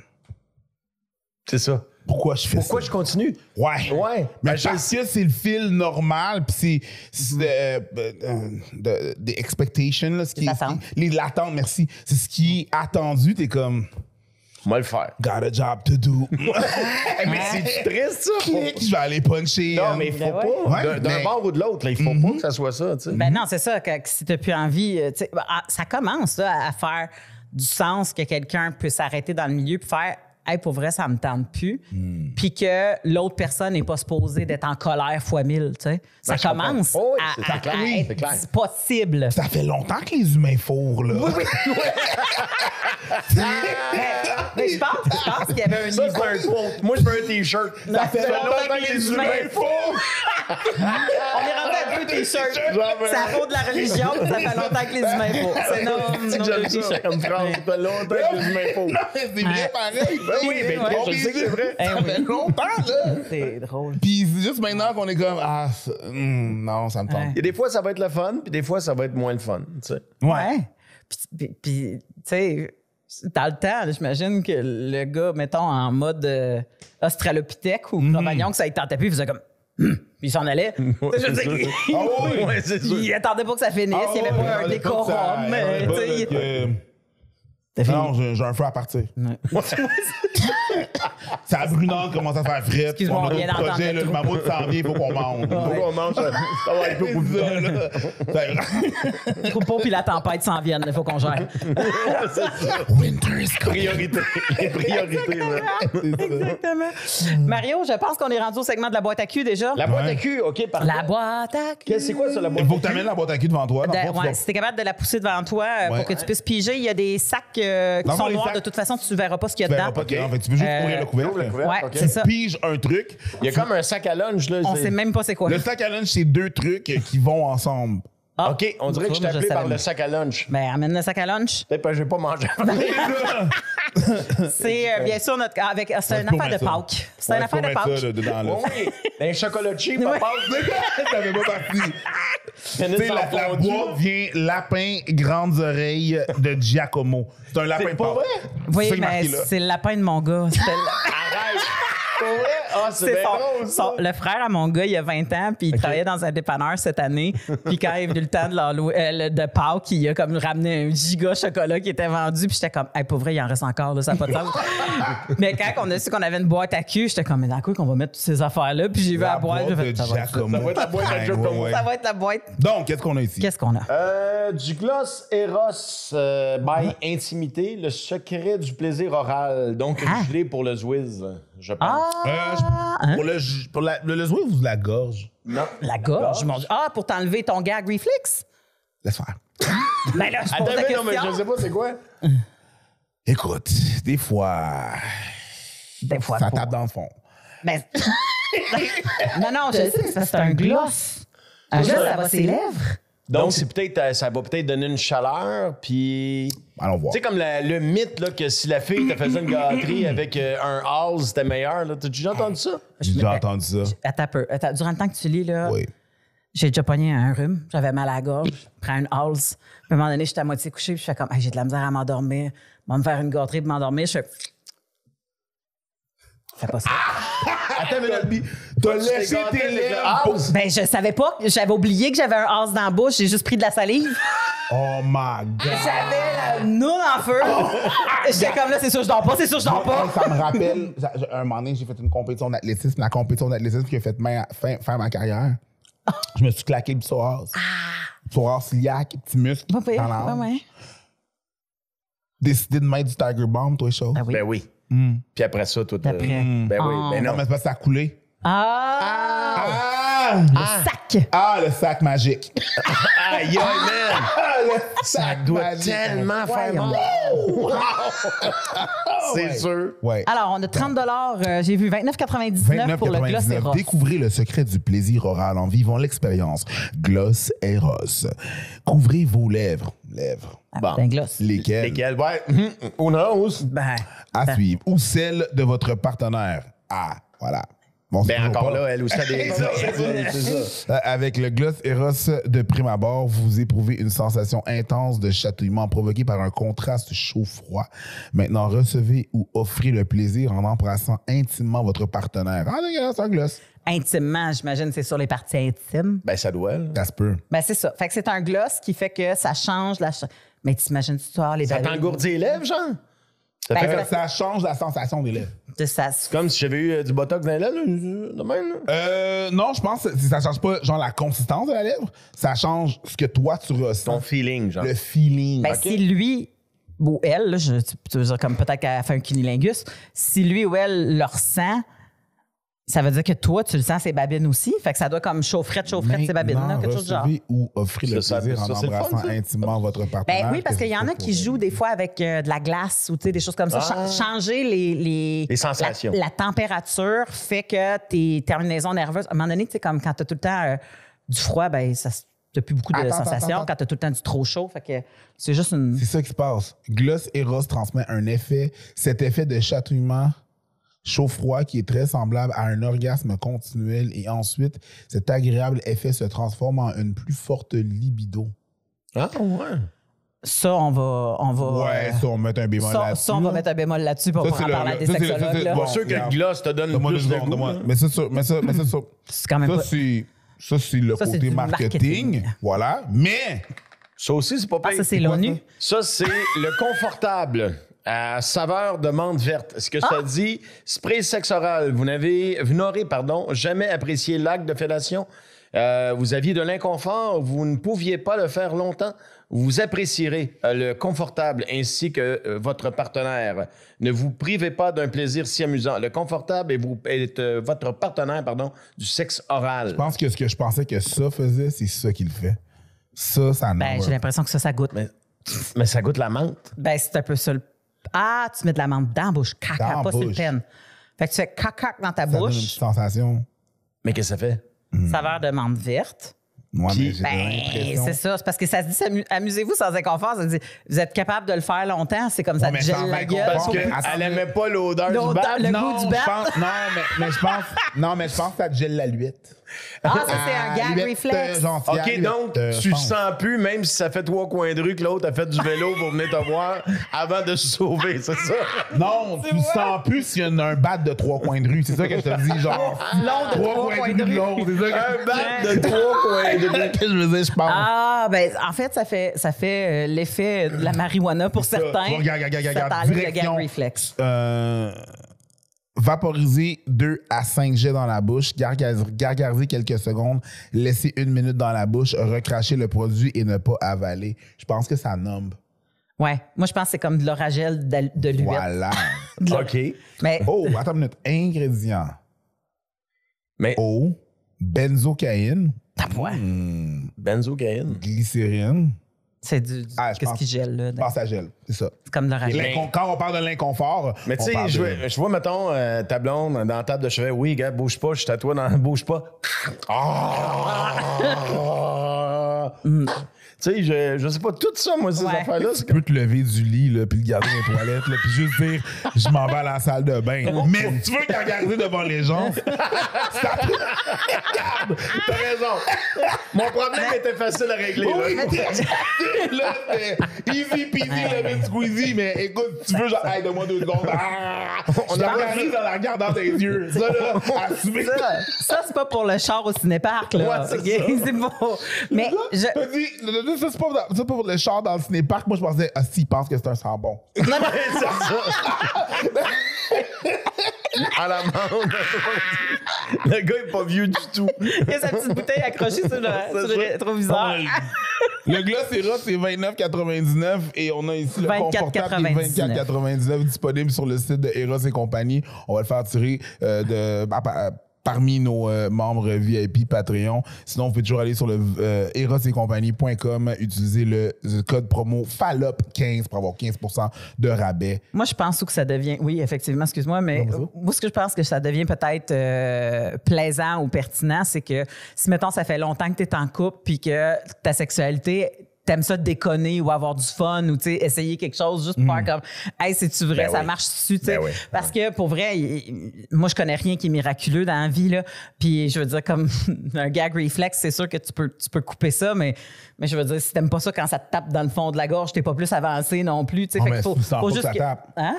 C'est ça. pourquoi je fais Pourquoi ça? je continue? Ouais. Ouais. Mais Ben, je- parce que c'est le fil normal, puis c'est c'est, euh, euh, de- des expectations, là, ce qui les l'attente, merci. C'est ce qui est attendu. T'es comme, Moi le faire. got a job to do. mais c'est triste, ça. Faut- Clic, je vais aller puncher. Non, mais il faut Ben pas. Ouais, D'un- mais- bord ou de l'autre, là, il faut pas que ça soit ça, tu sais. Ben non, c'est ça. Que, que si tu n'as plus envie, euh, ben, ah, ça commence là, à faire du sens que quelqu'un peut s'arrêter dans le milieu puis faire Hey, pour vrai, ça me tente plus. Puis que l'autre personne n'est pas supposée d'être en colère fois mille. tu sais. Ça Ben, commence Oh oui, à, c'est à- clair. à Oui, être c'est clair. possible. Ça fait longtemps que les humains fourrent, là. Mais je pense, je pense qu'il y avait un Ça, niveau. c'est un quote. Moi, je veux un T-shirt. Ça fait longtemps que les humains fourrent. On est rendu à deux t-shirts. À cause de la religion, ça fait longtemps que les humains font. C'est nos, C'est nos que deux j'aime ça t-shirts. comme phrase. Ça fait longtemps que les humains font. Non, mais c'est vrai pareil. Ben oui, ben je sais que c'est vrai. Ça Eh fait longtemps, là. C'est drôle. Puis c'est juste maintenant qu'on est comme, ah, hum, non, ça me tente. A des fois, ça va être le fun, puis des fois, ça va être moins le fun. tu sais. Ouais. Puis, tu sais, dans le temps, là, j'imagine que le gars, mettons, en mode euh, australopithèque ou cro-magnon, que ça il tentait plus, il faisait comme. Hum Puis il s'en allait. Sais, je veux dire, il- Ah oui, Ouais, c'est sûr. il attendait pas que ça finisse, Ah il n'y avait ouais, pas un décorum. Non, j'ai j'ai un feu à partir. C'est à Brunan commence à faire fret. Excuse-moi, On on vient d'entendre le mammouth s'en vient, il faut qu'on mange. Pourquoi on mange ça? Ça va être beaucoup plus Ça, là. Ça- Le troupeau puis la tempête s'en viennent, il faut qu'on gère. Winter is coming. Priorité. Les priorités. Exactement. Mario, je pense qu'on est rendu au segment de la boîte à cul déjà. La boîte Ouais. à cul, OK, parfait. La boîte à cul. Qu'est-ce- C'est quoi ça, la boîte Il faut à que cul? tu amènes la boîte à cul devant toi. De- ouais, si t'es capable de la pousser devant toi euh, pour que tu puisses piger, il y a des sacs euh, qui sont les noirs. sacs- De toute façon, tu verras pas ce qu'il y a Tu verras dedans. pas qu'il y a- en fait, tu peux juste Euh, ouvrir le couvercle. le couvercle. Ouais, Ok. c'est ça. Pige un truc. Il y a comme un sac à lunch, là. On sait même pas c'est quoi. Le sac à lunch, c'est deux trucs qui vont ensemble. Ah. OK, on dirait que je t'ai je appelé par le sac à lunch. Ben, amène le sac à lunch. Peut-être que j'ai pas mangé. C'est euh, bien sûr notre. Avec, c'est une affaire de. Pâques. C'est Ouais, une affaire de Pâques. oui, un chocolat cheap, papa. Ça fait pas sais, en la, la boîte vient lapin grandes oreilles de Giacomo. C'est un lapin C'est de pas Pâques. vrai? C'est Oui, mais c'est le lapin de mon gars. Arrête. Ah, c'est bien drôle, ça. le frère à mon gars, il a 20 ans, puis il travaillait dans un dépanneur cette année. Puis quand il est venu le temps de, euh, de Pâques, il a comme ramené un giga chocolat qui était vendu. Puis j'étais comme, hey, pour vrai, il en reste encore, là, ça n'a pas de sens. Mais quand on a su qu'on avait une boîte à cul, j'étais comme, mais dans quoi qu'on va mettre toutes ces affaires-là? Puis j'ai vu la, boîte, j'ai de fait, ça va, être ça. Va être la boîte à Ouais, Giacomo. ouais, ouais. Ça va être la boîte. Donc, qu'est-ce qu'on a ici? Qu'est-ce qu'on a? Euh, du gloss Eros euh, by Intimité, le secret du plaisir oral. Donc, gelé pour le Zwiz, je pense. Ah! Euh, je- hein? Pour le, ju- pour la, le, le ou la gorge? Non. La gorge, mon Dieu. Ah, pour t'enlever ton gag reflex? Laisse faire. Ben là, je Attends, pose la mais non, mais question. je sais pas c'est quoi? Écoute, des fois, Des fois, ça tape dans le fond. Ben, non, non, je sais, c'est parce que c'est un gloss. Un gloss, ça va ses lèvres. Donc, c'est peut-être, euh, ça va peut-être donner une chaleur, puis. Allons voir. Tu sais, comme la- le mythe là, que si la fille te faisait une gâterie avec euh, un Halls, c'était meilleur. là. T'as déjà entendu ça? J'ai déjà entendu ça. Attends un peu. Attends, durant le temps que tu lis, là, Oui. j'ai déjà pogné un rhume. J'avais mal à la gorge. Je prends une halse. Puis à un moment donné, j'étais à moitié couché. Puis je fais comme, Hey, j'ai de la misère à m'endormir. On va me faire une gâterie pour m'endormir. Je fais. Fais pas ça. Attends, mais T'as léché tes lèvres. Ben, je savais pas. J'avais oublié que j'avais un halse dans la bouche. J'ai juste pris de la salive. Oh my God. J'avais la noune en feu. J'étais comme là, c'est sûr, que je dors pas. C'est sûr, que je dors pas. Ça me rappelle, un moment donné, j'ai fait une compétition d'athlétisme. La compétition d'athlétisme qui a fait fin- faire ma carrière. Je me suis claqué le psoas. Psoas iliaque, petit muscle Pas pire. dans la Ouais, hanche. ouais. Décidé de mettre du Tiger Bomb, toi, chaud. Ah oui. Ben oui. Puis après ça, tout. Après. Ben oui. Ah. Ben Non, non. mais c'est parce que ça a coulé. Ah! Ah! Le sac! Ah, le sac magique. Aïe, aïe, man! Ah, le Ça sac doit magique. tellement faire mal. C'est ouais. sûr. Ouais. Alors, on a 30 euh, J'ai vu 29,99 pour le Gloss 29,99. Eros. Découvrez le secret du plaisir oral en vivant l'expérience. Gloss Eros. Couvrez vos lèvres. Lèvres. Ah. Lesquelles? Lesquels? Ouais. Who knows? Ben, à suivre. Ou celles de votre partenaire. Ah, voilà. Bon, c'est Ben encore pas. là, elle aussi a des. C'est ça. Euh, Avec le gloss Eros de prime abord, vous éprouvez une sensation intense de chatouillement provoquée par un contraste chaud-froid. Maintenant, recevez ou offrez le plaisir en embrassant intimement votre partenaire. Ah, regarde, c'est un gloss. intimement, j'imagine, c'est sur les parties intimes. Ben ça doit. là. Ça se peut. Ben, c'est ça. Fait que c'est un gloss qui fait que ça change la. ch- Mais t'imagines-tu, toi, les Ça t'engourdit les lèvres, genre? Ça Ben, fait Fait comme- que ça change la sensation des lèvres. De ça. comme si j'avais eu euh, du botox dans les lèvres, là, de même. là. Euh, non, je pense que ça change pas genre la consistance de la lèvre, ça change ce que toi tu ressens. Ton feeling, genre. Le feeling. Ben, si lui ou elle, là, je, tu veux dire comme peut-être qu'elle a fait un cunilingus, si lui ou elle le ressent, ça veut dire que toi, tu le sens ses babines aussi? Fait que ça doit comme chaufferette, chaufferette, ces babines-là, Maintenant, quelque chose de genre. ou offrez le Ça, ça- plaisir en ça, c'est fun, embrassant intimement votre partenaire. Ben oui, parce qu'il y en a qui c'est jouent des fois avec euh, de la glace ou tu sais, des choses comme ça. Ah. Cha- changer les, les, Les sensations. La, la température fait que tes terminaisons nerveuses, à un moment donné, tu sais, comme quand tu as tout le temps euh, du froid, ben ça t'as plus beaucoup de Attends, sensations. attends. Quand tu as tout le temps du trop chaud, fait que c'est juste une. C'est ça qui se passe. Gloss Eros transmet un effet, cet effet de chatouillement chaud-froid qui est très semblable à un orgasme continuel et ensuite cet agréable effet se transforme en une plus forte libido. Ah, ouais. Ça, on va. On va Ouais, euh, ça, on met un bémol ça, là-dessus. ça, on va mettre un bémol là-dessus pour Ça, en c'est le- parler à des c'est sexologues. c'est- bon. Pas sûr que le gloss te donne plus de secondes, goût. là. Mais ça, ça- mais ça, mais ça, ça, C'est quand même ça, pas. c'est ça, c'est le Ça, c'est côté du marketing. marketing. Voilà. Mais Ça aussi, c'est pas Ah, pire. ça, c'est l'ONU? Ça, c'est le confortable à saveur de menthe verte. Ce que Ah! ça dit, spray sexe oral. Vous n'avez, vous n'aurez, pardon, jamais apprécié l'acte de fellation. Euh, vous aviez de l'inconfort, vous ne pouviez pas le faire longtemps. Vous apprécierez euh, le confortable ainsi que euh, votre partenaire. Ne vous privez pas d'un plaisir si amusant. Le confortable est, vous, est, euh, votre partenaire pardon, du sexe oral. je pense que ce que je pensais que ça faisait, c'est ça qu'il fait. Ça, ça Ben, j'ai l'impression que ça, ça goûte. Mais, mais ça goûte la menthe. Ben, c'est un peu ça. le- Ah, tu mets de la menthe dans la bouche. Caca, pas sur le bouche. pen. Fait que tu fais caca dans ta ça donne une bouche, petite sensation. Mais qu'est-ce que ça fait? saveur de menthe verte. Moi, Puis- mais j'ai Ben, c'est ça. C'est parce que ça se dit amusez-vous sans inconfort. Ça dit, vous êtes capable de le faire longtemps. C'est comme ça te gèle la gueule. Parce qu'elle n'aimait pas l'odeur du bat. le non, goût du bat. pense- non, mais, mais je pense, non, mais je pense que ça te gèle la luette. Ah, ça, c'est un gag réflexe. euh, OK, donc, euh, tu sens plus, même si ça fait trois coins de rue que l'autre a fait du vélo pour venir te voir avant de se sauver, c'est ça? Non, tu ne sens plus s'il y a un bat de trois coins de rue. C'est ça que je te dis, genre. Long de trois coins de rue. long, C'est ça que Un bat de trois coins de rue. que je veux dire, je pense? Ah, ben, en fait, ça fait, ça fait euh, l'effet de la marijuana pour certains. Regarde, regarde, regarde, ça regarde. t'enlève le gag Direction. Vaporiser 2 à 5 jets dans la bouche, gargariser, quelques secondes, laisser une minute dans la bouche, recracher le produit et ne pas avaler. Je pense que ça nomme. Ouais. Moi, je pense que c'est comme de l'oragel de, de l'huile. Voilà. OK. Mais Oh, attends une minute. Ingrédients. Mais Eau, benzocaïne, Ah, ouais. Benzocaïne. glycérine. C'est du. du- Ah, je Qu'est-ce qui gèle, là? Pense à gel, c'est ça. C'est comme de. L'incon- Quand on parle de l'inconfort, Mais tu sais, je, je vois, mettons, euh, ta blonde dans la table de chevet. Oui, gars, bouge pas, je suis à toi dans bouge pas. Ah! Tu sais, je, je sais pas, tout ça, moi, ces Ouais. affaires-là, c'est Tu peux te lever du lit, là, puis le garder dans les toilettes, là, puis juste dire je m'en vais à la salle de bain. Mais si tu veux le regarder devant les gens, ça Regarde, t'as raison. Mon problème était facile à régler. là. Oui, là, c'est easy peasy, lemon squeezy, mais écoute, tu veux genre, hey, donne-moi deux secondes. Ah, on a- organise en la regardant dans tes yeux. Ça, là, assumer. Ça, ça, c'est pas pour le char au cinéparc, là. Ouais, c'est OK? ça. C'est pas. Mais je. T'as dit, le- le- ça, c'est pas, ça, pour le char dans le cinépark. Moi, je pensais, ah, s'il pense que c'est un sang bon. C'est ça. à la bande. Le gars est pas vieux du tout. Il y a sa petite bouteille accrochée sur le, sur le rétroviseur. Le Eros, c'est 29,99 et on a ici le 24,99. confortable qui est 24,99 disponible sur le site de Eros et compagnie. On va le faire tirer euh, de, parmi nos euh, membres VIP Patreon. Sinon, vous pouvez toujours aller sur le euh, erosetcompagnie.com, utiliser le, le code promo FALOP15 pour avoir 15% de rabais. Moi, je pense que ça devient. Oui, effectivement, excuse-moi, mais Non, moi, ce que je pense que ça devient peut-être euh, plaisant ou pertinent, c'est que si, mettons, ça fait longtemps que tu es en couple puis que ta sexualité. T'aimes ça déconner ou avoir du fun ou essayer quelque chose juste pour faire comme Hey, c'est-tu vrai, Ben ça oui. marche-tu? Ben oui. Parce que pour vrai, moi, je connais rien qui est miraculeux dans la vie. Là. Puis je veux dire, comme un gag reflex, c'est sûr que tu peux, tu peux couper ça, mais, mais je veux dire, si t'aimes pas ça quand ça te tape dans le fond de la gorge, t'es pas plus avancé non plus. tu sais. Qu'il faut, juste que ça tape. Hein?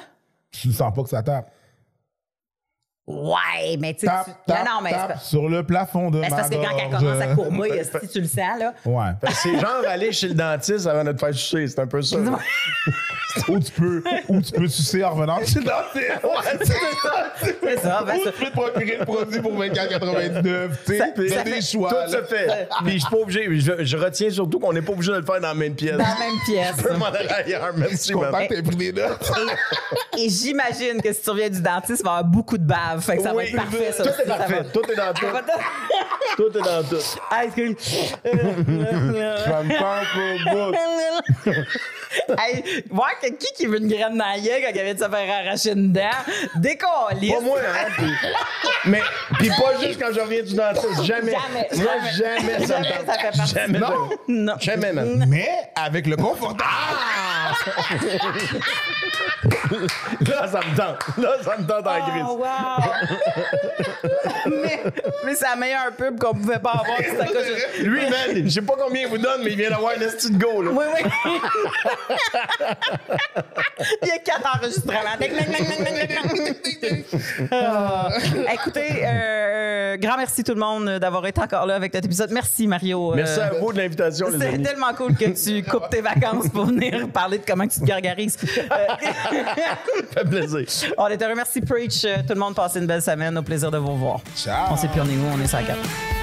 Tu sens pas que ça tape. Ouais, mais tu sais, tu- non, non, mais c'est tape pas- sur le plafond de c'est ma parce que quand elle commence à courber, si tu le sens, là. Ouais. C'est genre aller chez le dentiste avant de te faire sucer. C'est un peu ça. ou tu peux, ou tu peux sucer en revenant chez le dentiste. C'est ça. ben, Ou ça- tu peux te procurer le produit pour 24,99. Tu sais, Ça- t'as ça des choix. Tout se fait. Puis je suis pas obligé. Je, je retiens surtout qu'on n'est pas obligé de le faire dans la même pièce. Dans la même pièce. Je peux m'en aller ailleurs. Je Merci, suis content que t'aies pris des notes. Et j'imagine que si tu reviens du dentiste, il va y avoir beaucoup de Fait que ça va être parfait, ça. Tout est ça parfait. va- Tout est dans tout. Tout est dans tout. Ah, excuse. Ça me tente au bout. hey, voir que qui qui veut une graine dans la gueule quand il vient de se faire arracher une dent? Décolle. Pas moi, hein. puis- mais, puis pas juste quand je reviens du dentiste. Jamais. Jamais, Moi, jamais. jamais, ça me Jamais ça fait partie. Jamais. Non. jamais. Non. Jamais, man. Mais avec le confortable. Là, ça me tente. Là, ça me tente en grise. Oh, wow! Mais mais c'est la meilleure pub qu'on pouvait pas avoir. si c'était que- Lui, man, je sais pas combien il vous donne, mais il vient d'avoir un esti de go, là. Oui, oui. Il y a quatre enregistrements. Ding, ding, ding, ding, ding, ding, ding. Ah. écoutez, euh, grand merci tout le monde d'avoir été encore là avec notre épisode. Merci Mario. euh, Merci à vous de l'invitation, les C'est amis. tellement cool que tu coupes tes vacances pour venir parler de comment tu te gargarises. Euh, Ça fait plaisir. on est heureux. Merci Preach. Euh, Tout le monde, passez une belle semaine. Au plaisir de vous revoir. Ciao. On sait plus on est où, on est sur la carte.